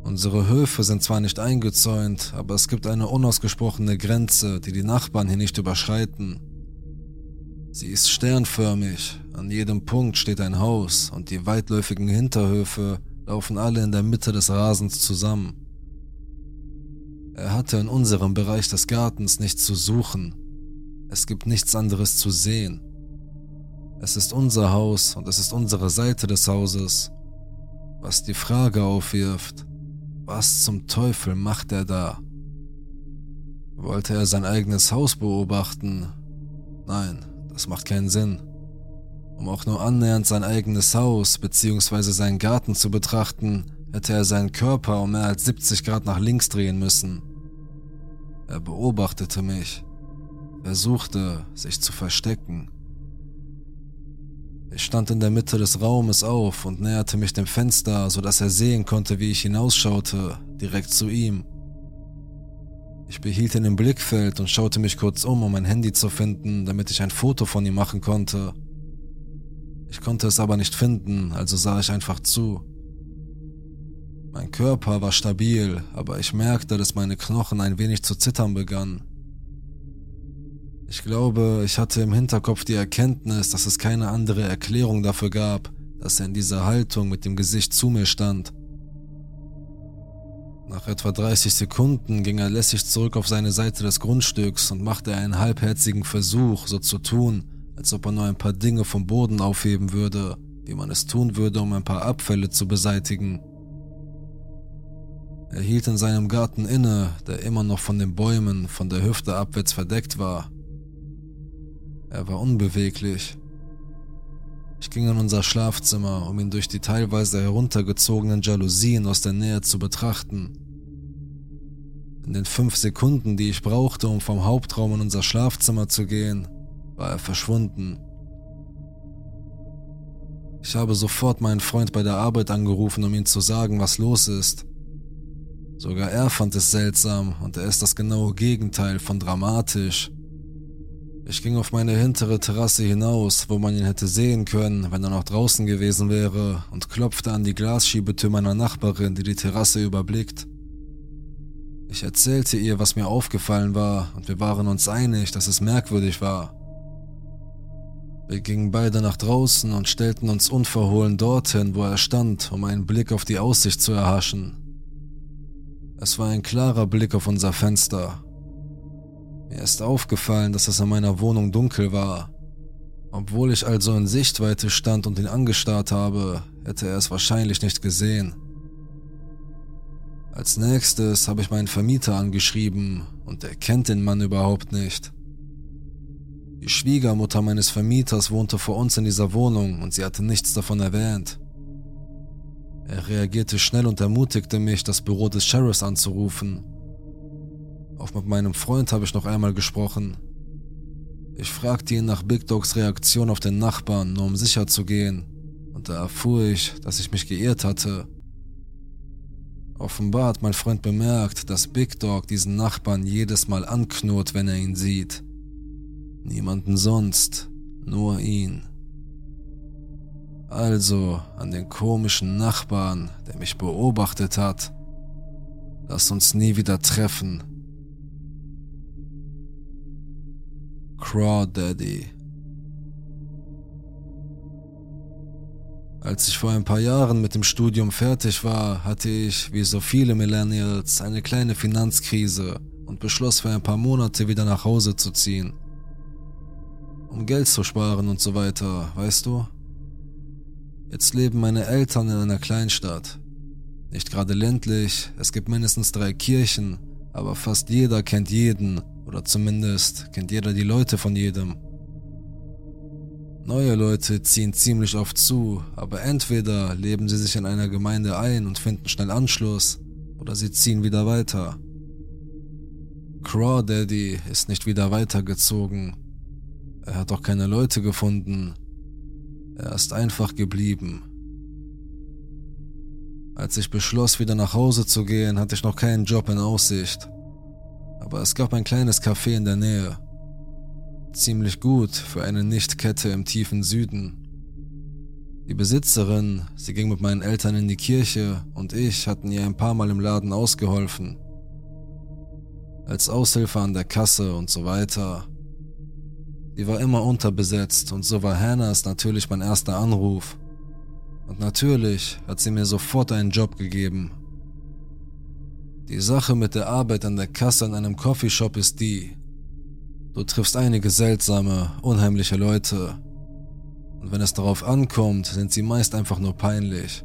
Unsere Höfe sind zwar nicht eingezäunt, aber es gibt eine unausgesprochene Grenze, die die Nachbarn hier nicht überschreiten. Sie ist sternförmig, an jedem Punkt steht ein Haus und die weitläufigen Hinterhöfe laufen alle in der Mitte des Rasens zusammen. Er hatte in unserem Bereich des Gartens nichts zu suchen. Es gibt nichts anderes zu sehen. Es ist unser Haus und es ist unsere Seite des Hauses. Was die Frage aufwirft, was zum Teufel macht er da? Wollte er sein eigenes Haus beobachten? Nein, Das macht keinen Sinn. Um auch nur annähernd sein eigenes Haus bzw. seinen Garten zu betrachten, hätte er seinen Körper um mehr als 70 Grad nach links drehen müssen. Er beobachtete mich, versuchte sich zu verstecken. Ich stand in der Mitte des Raumes auf und näherte mich dem Fenster, sodass er sehen konnte, wie ich hinausschaute, direkt zu ihm. Ich behielt ihn im Blickfeld und schaute mich kurz um, um mein Handy zu finden, damit ich ein Foto von ihm machen konnte. Ich konnte es aber nicht finden, also sah ich einfach zu. Mein Körper war stabil, aber ich merkte, dass meine Knochen ein wenig zu zittern begannen. Ich glaube, ich hatte im Hinterkopf die Erkenntnis, dass es keine andere Erklärung dafür gab, dass er in dieser Haltung mit dem Gesicht zu mir stand. Nach etwa 30 Sekunden ging er lässig zurück auf seine Seite des Grundstücks und machte einen halbherzigen Versuch, so zu tun, als ob er nur ein paar Dinge vom Boden aufheben würde, wie man es tun würde, um ein paar Abfälle zu beseitigen. Er hielt in seinem Garten inne, der immer noch von den Bäumen von der Hüfte abwärts verdeckt war. Er war unbeweglich. Ich ging in unser Schlafzimmer, um ihn durch die teilweise heruntergezogenen Jalousien aus der Nähe zu betrachten. In den fünf Sekunden, die ich brauchte, um vom Hauptraum in unser Schlafzimmer zu gehen, war er verschwunden. Ich habe sofort meinen Freund bei der Arbeit angerufen, um ihm zu sagen, was los ist. Sogar er fand es seltsam und er ist das genaue Gegenteil von dramatisch. Ich ging auf meine hintere Terrasse hinaus, wo man ihn hätte sehen können, wenn er noch draußen gewesen wäre, und klopfte an die Glasschiebetür meiner Nachbarin, die die Terrasse überblickt. Ich erzählte ihr, was mir aufgefallen war, und wir waren uns einig, dass es merkwürdig war. Wir gingen beide nach draußen und stellten uns unverhohlen dorthin, wo er stand, um einen Blick auf die Aussicht zu erhaschen. Es war ein klarer Blick auf unser Fenster, mir ist aufgefallen, dass es in meiner Wohnung dunkel war. Obwohl ich also in Sichtweite stand und ihn angestarrt habe, hätte er es wahrscheinlich nicht gesehen. Als nächstes habe ich meinen Vermieter angeschrieben und er kennt den Mann überhaupt nicht. Die Schwiegermutter meines Vermieters wohnte vor uns in dieser Wohnung und sie hatte nichts davon erwähnt. Er reagierte schnell und ermutigte mich, das Büro des Sheriffs anzurufen. Auch mit meinem Freund habe ich noch einmal gesprochen. Ich fragte ihn nach Big Dogs Reaktion auf den Nachbarn, nur um sicher zu gehen, und da erfuhr ich, dass ich mich geirrt hatte. Offenbar hat mein Freund bemerkt, dass Big Dog diesen Nachbarn jedes Mal anknurrt, wenn er ihn sieht. Niemanden sonst, nur ihn. Also an den komischen Nachbarn, der mich beobachtet hat. Lass uns nie wieder treffen. Crawdaddy. Als ich vor ein paar Jahren mit dem Studium fertig war, hatte ich, wie so viele Millennials, eine kleine Finanzkrise und beschloss für ein paar Monate wieder nach Hause zu ziehen. Um Geld zu sparen und so weiter, weißt du? Jetzt leben meine Eltern in einer Kleinstadt. Nicht gerade ländlich, es gibt mindestens drei Kirchen, aber fast jeder kennt jeden oder zumindest kennt jeder die Leute von jedem. Neue Leute ziehen ziemlich oft zu, aber entweder leben sie sich in einer Gemeinde ein und finden schnell Anschluss, oder sie ziehen wieder weiter. Crawdaddy ist nicht wieder weitergezogen. Er hat auch keine Leute gefunden. Er ist einfach geblieben. Als ich beschloss, wieder nach Hause zu gehen, hatte ich noch keinen Job in Aussicht aber es gab ein kleines Café in der Nähe. Ziemlich gut für eine Nichtkette im tiefen Süden. Die Besitzerin, sie ging mit meinen Eltern in die Kirche und ich hatten ihr ein paar Mal im Laden ausgeholfen. Als Aushilfe an der Kasse und so weiter. Die war immer unterbesetzt und so war Hannahs natürlich mein erster Anruf. Und natürlich hat sie mir sofort einen Job gegeben die Sache mit der Arbeit an der Kasse in einem Coffeeshop ist die, du triffst einige seltsame, unheimliche Leute. Und wenn es darauf ankommt, sind sie meist einfach nur peinlich.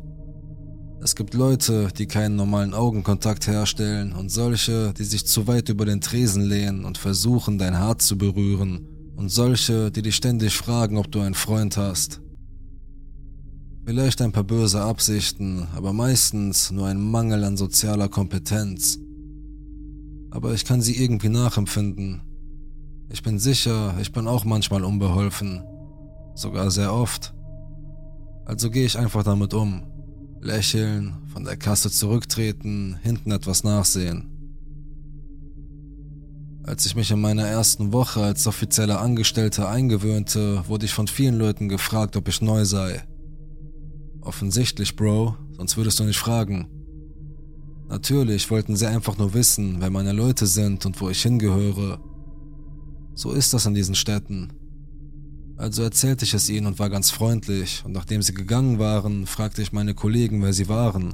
Es gibt Leute, die keinen normalen Augenkontakt herstellen und solche, die sich zu weit über den Tresen lehnen und versuchen, dein Hart zu berühren, Und solche, die dich ständig fragen, ob du einen Freund hast. Vielleicht ein paar böse Absichten, aber meistens nur ein Mangel an sozialer Kompetenz. Aber ich kann sie irgendwie nachempfinden. Ich bin sicher, ich bin auch manchmal unbeholfen. Sogar sehr oft. Also gehe ich einfach damit um. Lächeln, von der Kasse zurücktreten, hinten etwas nachsehen. Als ich mich in meiner ersten Woche als offizieller Angestellter eingewöhnte, wurde ich von vielen Leuten gefragt, ob ich neu sei. Offensichtlich, Bro, sonst würdest du nicht fragen. Natürlich wollten sie einfach nur wissen, wer meine Leute sind und wo ich hingehöre. So ist das in diesen Städten. Also erzählte ich es ihnen und war ganz freundlich, und nachdem sie gegangen waren, fragte ich meine Kollegen, wer sie waren.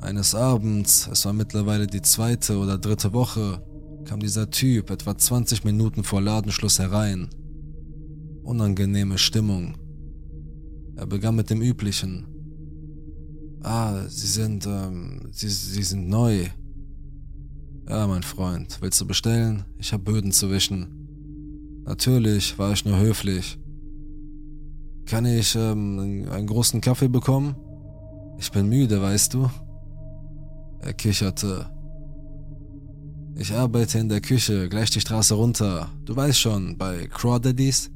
Eines Abends, es war mittlerweile die zweite oder dritte Woche, kam dieser Typ etwa 20 Minuten vor Ladenschluss herein. Unangenehme Stimmung. Er begann mit dem Üblichen. Ah, Sie sind, ähm, Sie, Sie sind neu. Ja, mein Freund, willst du bestellen? Ich hab Böden zu wischen. Natürlich war ich nur höflich. Kann ich ähm, einen großen Kaffee bekommen? Ich bin müde, weißt du? Er kicherte. Ich arbeite in der Küche, gleich die Straße runter. Du weißt schon, bei Crawdaddies?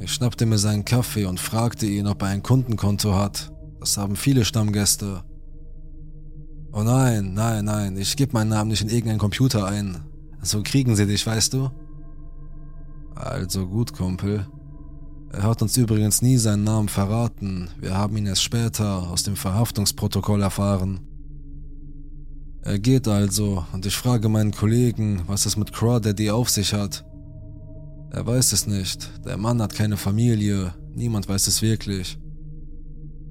Ich schnappte mir seinen Kaffee und fragte ihn, ob er ein Kundenkonto hat. Das haben viele Stammgäste. Oh nein, nein, nein, ich gebe meinen Namen nicht in irgendeinen Computer ein. So kriegen sie dich, weißt du? Also gut, Kumpel. Er hat uns übrigens nie seinen Namen verraten. Wir haben ihn erst später aus dem Verhaftungsprotokoll erfahren. Er geht also und ich frage meinen Kollegen, was es mit Crawdaddy auf sich hat. Er weiß es nicht. Der Mann hat keine Familie. Niemand weiß es wirklich.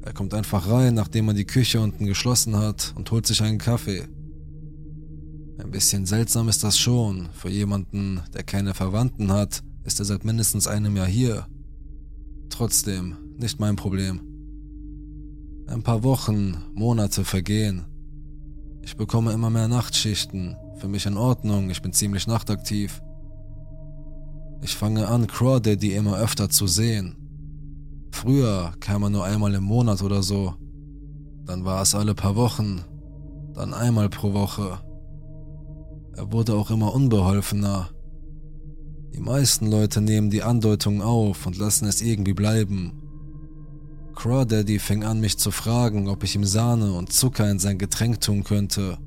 Er kommt einfach rein, nachdem er die Küche unten geschlossen hat und holt sich einen Kaffee. Ein bisschen seltsam ist das schon. Für jemanden, der keine Verwandten hat, ist er seit mindestens einem Jahr hier. Trotzdem, nicht mein Problem. Ein paar Wochen, Monate vergehen. Ich bekomme immer mehr Nachtschichten. Für mich in Ordnung, ich bin ziemlich nachtaktiv. Ich fange an, Crawdaddy immer öfter zu sehen. Früher kam er nur einmal im Monat oder so. Dann war es alle paar Wochen. Dann einmal pro Woche. Er wurde auch immer unbeholfener. Die meisten Leute nehmen die Andeutungen auf und lassen es irgendwie bleiben. Crawdaddy fing an, mich zu fragen, ob ich ihm Sahne und Zucker in sein Getränk tun könnte.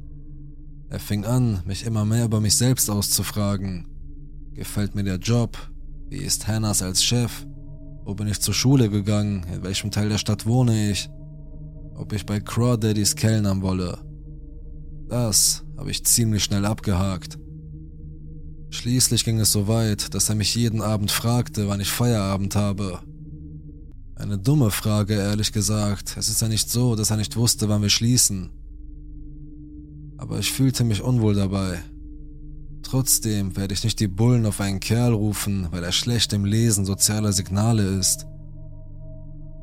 Er fing an, mich immer mehr über mich selbst auszufragen. Gefällt mir der Job? Wie ist Hannas als Chef? Wo bin ich zur Schule gegangen? In welchem Teil der Stadt wohne ich? Ob ich bei Crawdaddys kellnern wolle? Das habe ich ziemlich schnell abgehakt. Schließlich ging es so weit, dass er mich jeden Abend fragte, wann ich Feierabend habe. Eine dumme Frage, ehrlich gesagt. Es ist ja nicht so, dass er nicht wusste, wann wir schließen. Aber ich fühlte mich unwohl dabei. Trotzdem werde ich nicht die Bullen auf einen Kerl rufen, weil er schlecht im Lesen sozialer Signale ist.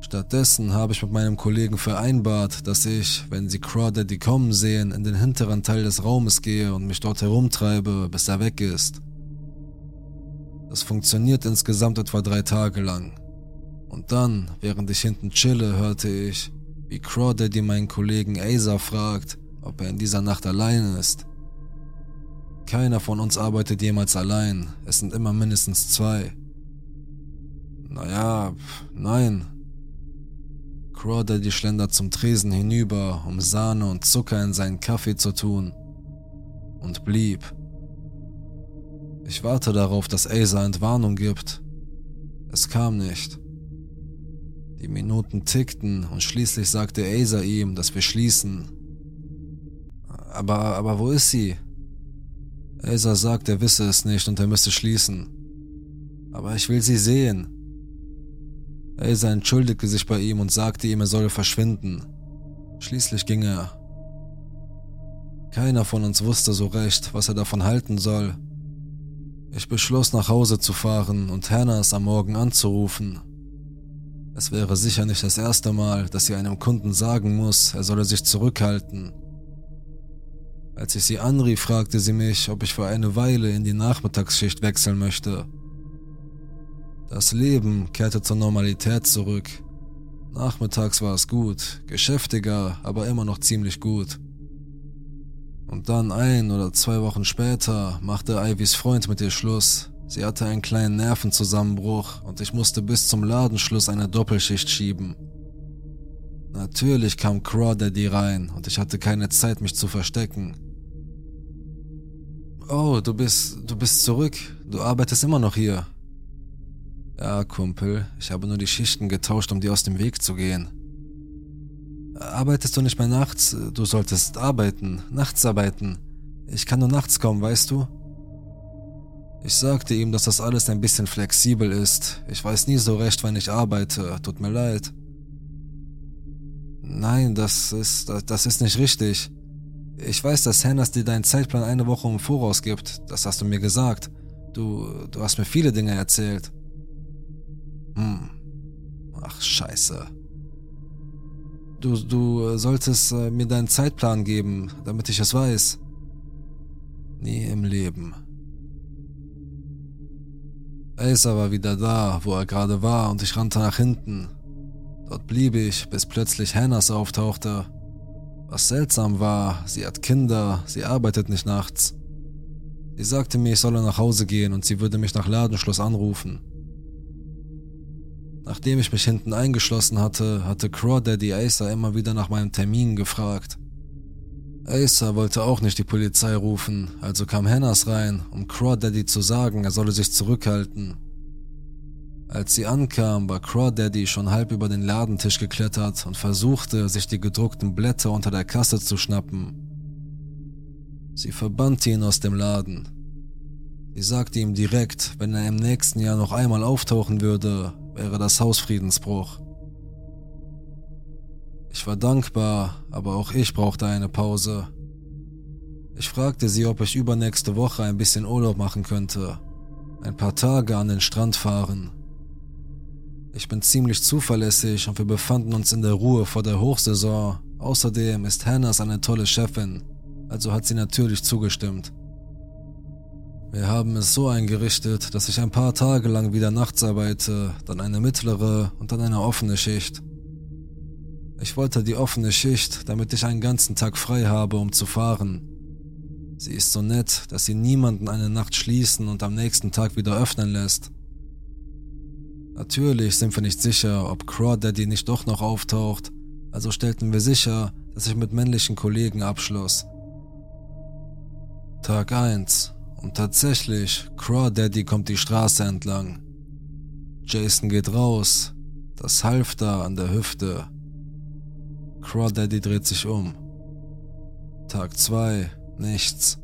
Stattdessen habe ich mit meinem Kollegen vereinbart, dass ich, wenn sie Crawdaddy kommen sehen, in den hinteren Teil des Raumes gehe und mich dort herumtreibe, bis er weg ist. Das funktioniert insgesamt etwa drei Tage lang. Und dann, während ich hinten chille, hörte ich, wie Crawdaddy meinen Kollegen Asa fragt, ob er in dieser Nacht allein ist. Keiner von uns arbeitet jemals allein. Es sind immer mindestens zwei. Naja, nein. Crawdaddy schlendert zum Tresen hinüber, um Sahne und Zucker in seinen Kaffee zu tun. Und blieb. Ich warte darauf, dass Asa Entwarnung gibt. Es kam nicht. Die Minuten tickten und schließlich sagte Asa ihm, dass wir schließen. Aber, aber wo ist sie? Elsa sagt, er wisse es nicht und er müsse schließen. Aber ich will sie sehen. Elsa entschuldigte sich bei ihm und sagte ihm, er solle verschwinden. Schließlich ging er. Keiner von uns wusste so recht, was er davon halten soll. Ich beschloss, nach Hause zu fahren und Hannahs am Morgen anzurufen. Es wäre sicher nicht das erste Mal, dass sie einem Kunden sagen muss, er solle sich zurückhalten. Als ich sie anrief, fragte sie mich, ob ich für eine Weile in die Nachmittagsschicht wechseln möchte. Das Leben kehrte zur Normalität zurück. Nachmittags war es gut, geschäftiger, aber immer noch ziemlich gut. Und dann ein oder zwei Wochen später machte Ivys Freund mit ihr Schluss. Sie hatte einen kleinen Nervenzusammenbruch und ich musste bis zum Ladenschluss eine Doppelschicht schieben. Natürlich kam Crawdaddy rein und ich hatte keine Zeit, mich zu verstecken. Oh, du bist, du bist zurück. Du arbeitest immer noch hier. Ja, Kumpel, ich habe nur die Schichten getauscht, um dir aus dem Weg zu gehen. Arbeitest du nicht mehr nachts? Du solltest arbeiten, nachts arbeiten. Ich kann nur nachts kommen, weißt du? Ich sagte ihm, dass das alles ein bisschen flexibel ist. Ich weiß nie so recht, wann ich arbeite. Tut mir leid. Nein, das ist, das ist nicht richtig. Ich weiß, dass Hannas dir deinen Zeitplan eine Woche im Voraus gibt. Das hast du mir gesagt. Du, du hast mir viele Dinge erzählt. Hm. Ach, scheiße. Du, du solltest äh, mir deinen Zeitplan geben, damit ich es weiß. Nie im Leben. Acer war wieder da, wo er gerade war, und ich rannte nach hinten. Dort blieb ich, bis plötzlich Hannas auftauchte. Was seltsam war, sie hat Kinder, sie arbeitet nicht nachts. Sie sagte mir, ich solle nach Hause gehen und sie würde mich nach Ladenschluss anrufen. Nachdem ich mich hinten eingeschlossen hatte, hatte Crawdaddy Acer immer wieder nach meinem Termin gefragt. Acer wollte auch nicht die Polizei rufen, also kam Hannas rein, um Crawdaddy zu sagen, er solle sich zurückhalten. Als sie ankam, war Crawdaddy schon halb über den Ladentisch geklettert und versuchte, sich die gedruckten Blätter unter der Kasse zu schnappen. Sie verbannte ihn aus dem Laden. Sie sagte ihm direkt, wenn er im nächsten Jahr noch einmal auftauchen würde, wäre das Hausfriedensbruch. Ich war dankbar, aber auch ich brauchte eine Pause. Ich fragte sie, ob ich übernächste Woche ein bisschen Urlaub machen könnte. Ein paar Tage an den Strand fahren. Ich bin ziemlich zuverlässig und wir befanden uns in der Ruhe vor der Hochsaison. Außerdem ist Hannas eine tolle Chefin, also hat sie natürlich zugestimmt. Wir haben es so eingerichtet, dass ich ein paar Tage lang wieder nachts arbeite, dann eine mittlere und dann eine offene Schicht. Ich wollte die offene Schicht, damit ich einen ganzen Tag frei habe, um zu fahren. Sie ist so nett, dass sie niemanden eine Nacht schließen und am nächsten Tag wieder öffnen lässt. Natürlich sind wir nicht sicher, ob Crawdaddy nicht doch noch auftaucht, also stellten wir sicher, dass ich mit männlichen Kollegen abschloss. Tag 1 und tatsächlich, Crawdaddy kommt die Straße entlang. Jason geht raus, das Halfter an der Hüfte. Crawdaddy dreht sich um. Tag 2, nichts.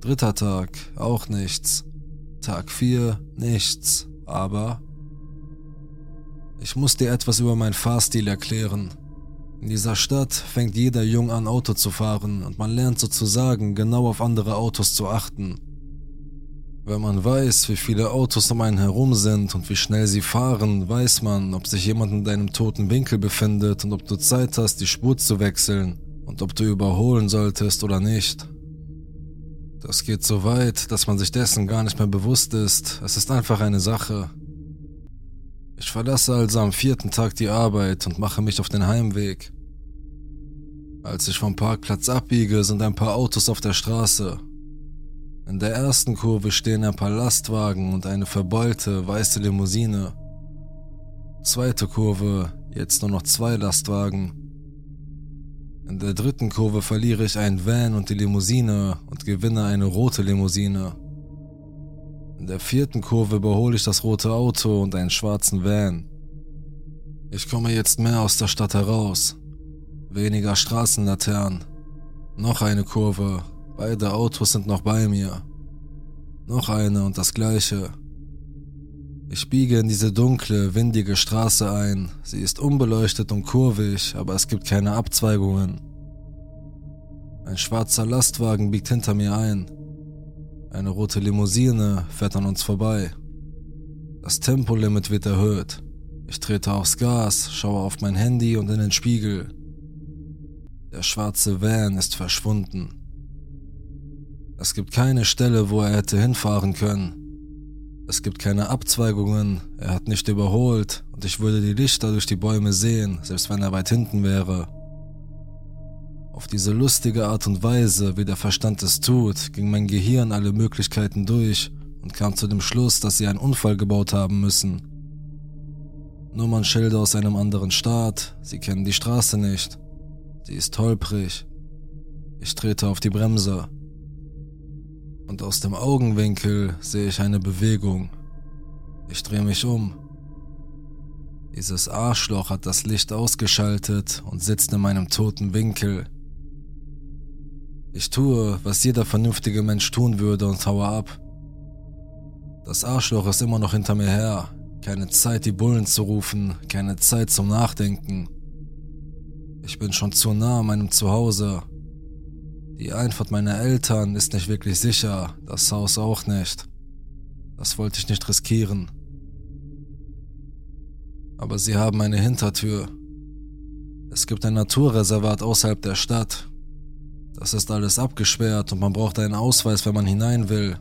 Dritter Tag, auch nichts. Tag 4, nichts. Aber ich muss dir etwas über meinen Fahrstil erklären. In dieser Stadt fängt jeder jung an, Auto zu fahren und man lernt sozusagen genau auf andere Autos zu achten. Wenn man weiß, wie viele Autos um einen herum sind und wie schnell sie fahren, weiß man, ob sich jemand in deinem toten Winkel befindet und ob du Zeit hast, die Spur zu wechseln und ob du überholen solltest oder nicht. Das geht so weit, dass man sich dessen gar nicht mehr bewusst ist. Es ist einfach eine Sache. Ich verlasse also am vierten Tag die Arbeit und mache mich auf den Heimweg. Als ich vom Parkplatz abbiege, sind ein paar Autos auf der Straße. In der ersten Kurve stehen ein paar Lastwagen und eine verbeulte weiße Limousine. Zweite Kurve, jetzt nur noch zwei Lastwagen. In der dritten Kurve verliere ich einen Van und die Limousine und gewinne eine rote Limousine. In der vierten Kurve überhole ich das rote Auto und einen schwarzen Van. Ich komme jetzt mehr aus der Stadt heraus. Weniger Straßenlaternen. Noch eine Kurve Beide Autos sind noch bei mir. Noch eine und das gleiche. Ich biege in diese dunkle, windige Straße ein. Sie ist unbeleuchtet und kurvig, aber es gibt keine Abzweigungen. Ein schwarzer Lastwagen biegt hinter mir ein. Eine rote Limousine fährt an uns vorbei. Das Tempolimit wird erhöht. Ich trete aufs Gas, schaue auf mein Handy und in den Spiegel. Der schwarze Van ist verschwunden. Es gibt keine Stelle, wo er hätte hinfahren können. Es gibt keine Abzweigungen, er hat nicht überholt und ich würde die Lichter durch die Bäume sehen, selbst wenn er weit hinten wäre. Auf diese lustige Art und Weise, wie der Verstand es tut, ging mein Gehirn alle Möglichkeiten durch und kam zu dem Schluss, dass sie einen Unfall gebaut haben müssen. Nummernschilder aus einem anderen Staat, sie kennen die Straße nicht. Sie ist holprig. Ich trete auf die Bremse und aus dem Augenwinkel sehe ich eine Bewegung. Ich drehe mich um. Dieses Arschloch hat das Licht ausgeschaltet und sitzt in meinem toten Winkel. Ich tue, was jeder vernünftige Mensch tun würde und haue ab. Das Arschloch ist immer noch hinter mir her. Keine Zeit, die Bullen zu rufen, keine Zeit zum Nachdenken. Ich bin schon zu nah an meinem Zuhause die Einfahrt meiner Eltern ist nicht wirklich sicher, das Haus auch nicht. Das wollte ich nicht riskieren. Aber sie haben eine Hintertür. Es gibt ein Naturreservat außerhalb der Stadt. Das ist alles abgesperrt und man braucht einen Ausweis, wenn man hinein will.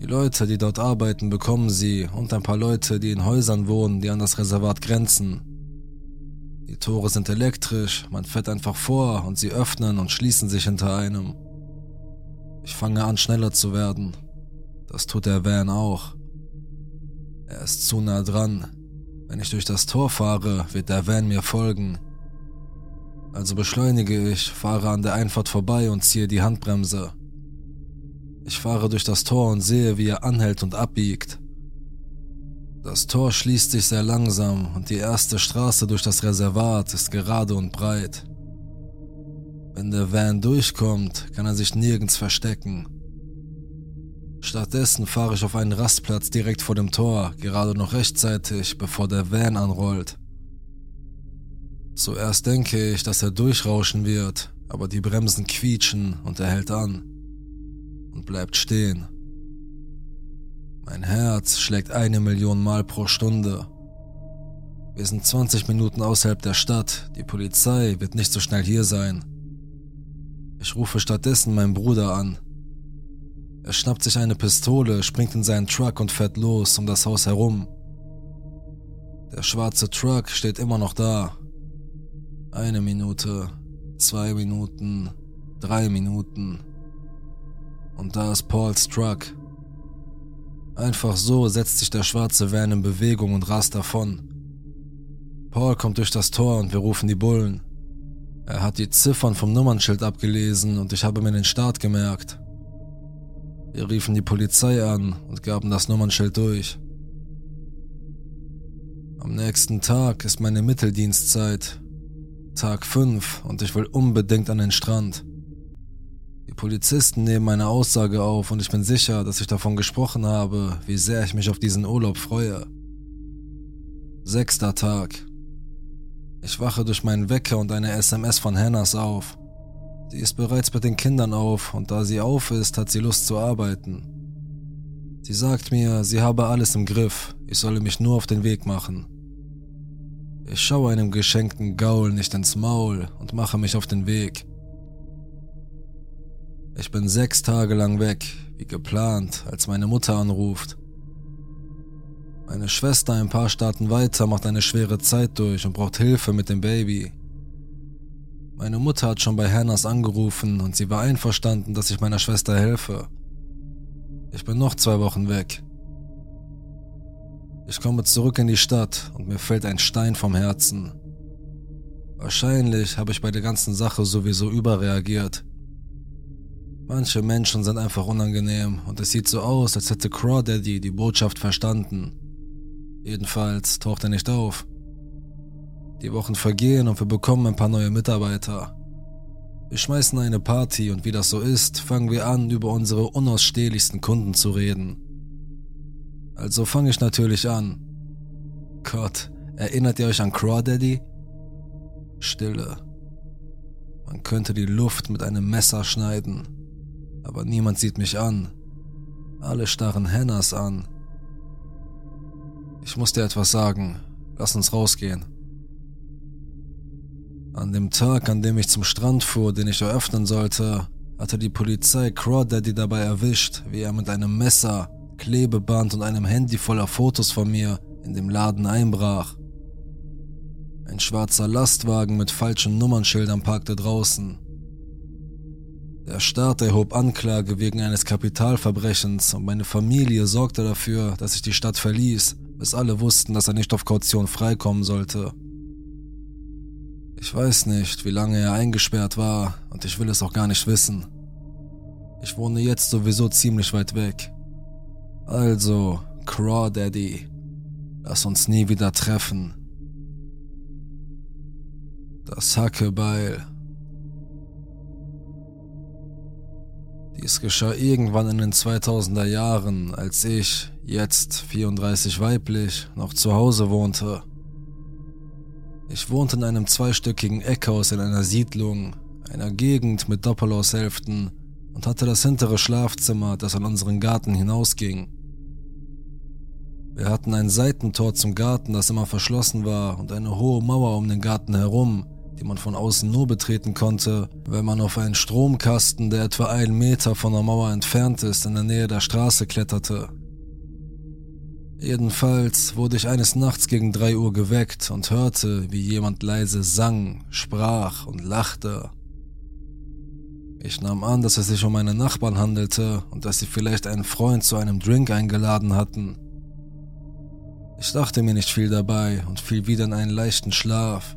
Die Leute, die dort arbeiten, bekommen sie und ein paar Leute, die in Häusern wohnen, die an das Reservat grenzen. Die Tore sind elektrisch, man fährt einfach vor und sie öffnen und schließen sich hinter einem. Ich fange an schneller zu werden. Das tut der Van auch. Er ist zu nah dran. Wenn ich durch das Tor fahre, wird der Van mir folgen. Also beschleunige ich, fahre an der Einfahrt vorbei und ziehe die Handbremse. Ich fahre durch das Tor und sehe, wie er anhält und abbiegt. Das Tor schließt sich sehr langsam und die erste Straße durch das Reservat ist gerade und breit. Wenn der Van durchkommt, kann er sich nirgends verstecken. Stattdessen fahre ich auf einen Rastplatz direkt vor dem Tor, gerade noch rechtzeitig, bevor der Van anrollt. Zuerst denke ich, dass er durchrauschen wird, aber die Bremsen quietschen und er hält an und bleibt stehen. Mein Herz schlägt eine Million Mal pro Stunde. Wir sind 20 Minuten außerhalb der Stadt. Die Polizei wird nicht so schnell hier sein. Ich rufe stattdessen meinen Bruder an. Er schnappt sich eine Pistole, springt in seinen Truck und fährt los um das Haus herum. Der schwarze Truck steht immer noch da. Eine Minute, zwei Minuten, drei Minuten. Und da ist Pauls Truck. Einfach so setzt sich der schwarze Van in Bewegung und rast davon. Paul kommt durch das Tor und wir rufen die Bullen. Er hat die Ziffern vom Nummernschild abgelesen und ich habe mir den Start gemerkt. Wir riefen die Polizei an und gaben das Nummernschild durch. Am nächsten Tag ist meine Mitteldienstzeit. Tag 5 und ich will unbedingt an den Strand. Polizisten nehmen meine Aussage auf und ich bin sicher, dass ich davon gesprochen habe, wie sehr ich mich auf diesen Urlaub freue. Sechster Tag. Ich wache durch meinen Wecker und eine SMS von Hannahs auf. Sie ist bereits mit den Kindern auf und da sie auf ist, hat sie Lust zu arbeiten. Sie sagt mir, sie habe alles im Griff, ich solle mich nur auf den Weg machen. Ich schaue einem geschenkten Gaul nicht ins Maul und mache mich auf den Weg. Ich bin sechs Tage lang weg, wie geplant, als meine Mutter anruft. Meine Schwester ein paar Staaten weiter macht eine schwere Zeit durch und braucht Hilfe mit dem Baby. Meine Mutter hat schon bei Hannahs angerufen und sie war einverstanden, dass ich meiner Schwester helfe. Ich bin noch zwei Wochen weg. Ich komme zurück in die Stadt und mir fällt ein Stein vom Herzen. Wahrscheinlich habe ich bei der ganzen Sache sowieso überreagiert. Manche Menschen sind einfach unangenehm und es sieht so aus, als hätte Crawdaddy die Botschaft verstanden. Jedenfalls taucht er nicht auf. Die Wochen vergehen und wir bekommen ein paar neue Mitarbeiter. Wir schmeißen eine Party und wie das so ist, fangen wir an, über unsere unausstehlichsten Kunden zu reden. Also fange ich natürlich an. Gott, erinnert ihr euch an Crawdaddy? Stille. Man könnte die Luft mit einem Messer schneiden aber niemand sieht mich an. Alle starren Hennas an. Ich muss dir etwas sagen. Lass uns rausgehen. An dem Tag, an dem ich zum Strand fuhr, den ich eröffnen sollte, hatte die Polizei Crawdaddy dabei erwischt, wie er mit einem Messer, Klebeband und einem Handy voller Fotos von mir in dem Laden einbrach. Ein schwarzer Lastwagen mit falschen Nummernschildern parkte draußen. Der Staat erhob Anklage wegen eines Kapitalverbrechens und meine Familie sorgte dafür, dass ich die Stadt verließ, bis alle wussten, dass er nicht auf Kaution freikommen sollte. Ich weiß nicht, wie lange er eingesperrt war und ich will es auch gar nicht wissen. Ich wohne jetzt sowieso ziemlich weit weg. Also, Crawdaddy, lass uns nie wieder treffen. Das Hackebeil. Dies geschah irgendwann in den 2000er Jahren, als ich, jetzt 34 weiblich, noch zu Hause wohnte. Ich wohnte in einem zweistöckigen Eckhaus in einer Siedlung, einer Gegend mit Doppelhaushälften und hatte das hintere Schlafzimmer, das an unseren Garten hinausging. Wir hatten ein Seitentor zum Garten, das immer verschlossen war, und eine hohe Mauer um den Garten herum, die man von außen nur betreten konnte, wenn man auf einen Stromkasten, der etwa einen Meter von der Mauer entfernt ist, in der Nähe der Straße kletterte. Jedenfalls wurde ich eines Nachts gegen drei Uhr geweckt und hörte, wie jemand leise sang, sprach und lachte. Ich nahm an, dass es sich um meine Nachbarn handelte und dass sie vielleicht einen Freund zu einem Drink eingeladen hatten. Ich dachte mir nicht viel dabei und fiel wieder in einen leichten Schlaf.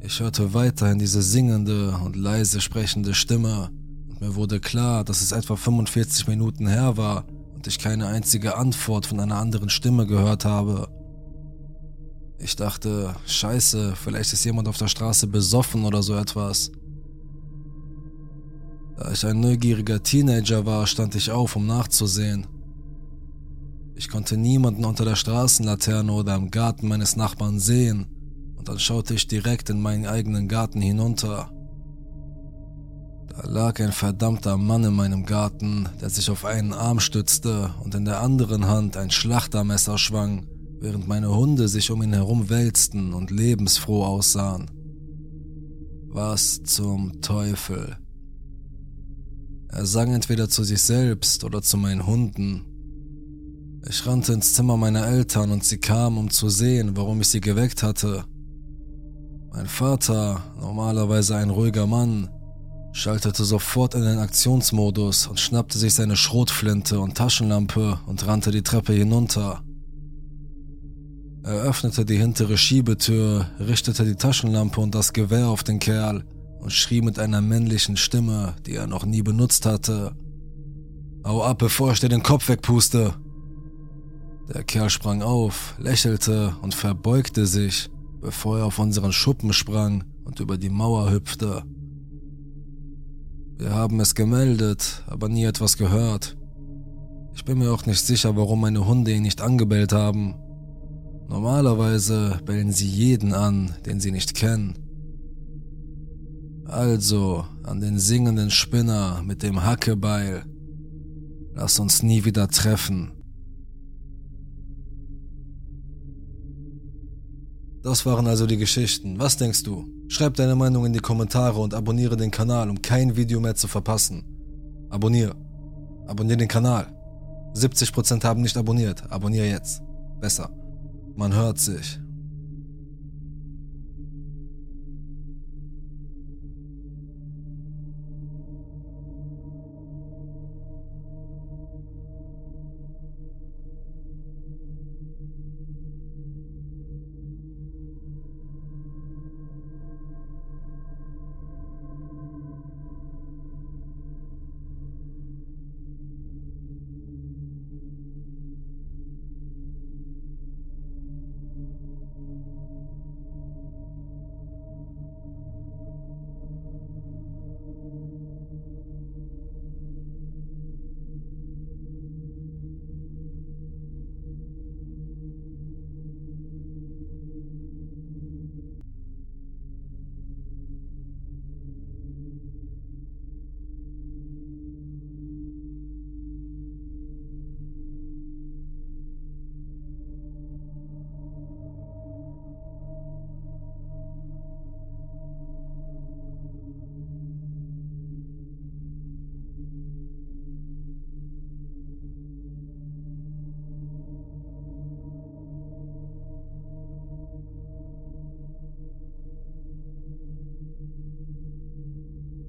Ich hörte weiterhin diese singende und leise sprechende Stimme und mir wurde klar, dass es etwa 45 Minuten her war, und ich keine einzige Antwort von einer anderen Stimme gehört habe. Ich dachte, scheiße, vielleicht ist jemand auf der Straße besoffen oder so etwas. Da ich ein neugieriger Teenager war, stand ich auf, um nachzusehen. Ich konnte niemanden unter der Straßenlaterne oder im Garten meines Nachbarn sehen, und dann schaute ich direkt in meinen eigenen Garten hinunter. Da lag ein verdammter Mann in meinem Garten, der sich auf einen Arm stützte und in der anderen Hand ein Schlachtermesser schwang, während meine Hunde sich um ihn herum wälzten und lebensfroh aussahen. Was zum Teufel? Er sang entweder zu sich selbst oder zu meinen Hunden. Ich rannte ins Zimmer meiner Eltern und sie kamen, um zu sehen, warum ich sie geweckt hatte. Mein Vater, normalerweise ein ruhiger Mann, schaltete sofort in den Aktionsmodus und schnappte sich seine Schrotflinte und Taschenlampe und rannte die Treppe hinunter. Er öffnete die hintere Schiebetür, richtete die Taschenlampe und das Gewehr auf den Kerl und schrie mit einer männlichen Stimme, die er noch nie benutzt hatte. Hau ab, bevor ich dir den Kopf wegpuste! Der Kerl sprang auf, lächelte und verbeugte sich, bevor er auf unseren Schuppen sprang und über die Mauer hüpfte. Wir haben es gemeldet, aber nie etwas gehört. Ich bin mir auch nicht sicher, warum meine Hunde ihn nicht angebellt haben. Normalerweise bellen sie jeden an, den sie nicht kennen. Also an den singenden Spinner mit dem Hackebeil. Lass uns nie wieder treffen. Das waren also die Geschichten. Was denkst du? Schreib deine Meinung in die Kommentare und abonniere den Kanal, um kein Video mehr zu verpassen. Abonniere. Abonniere den Kanal. 70% haben nicht abonniert. Abonniere jetzt. Besser. Man hört sich.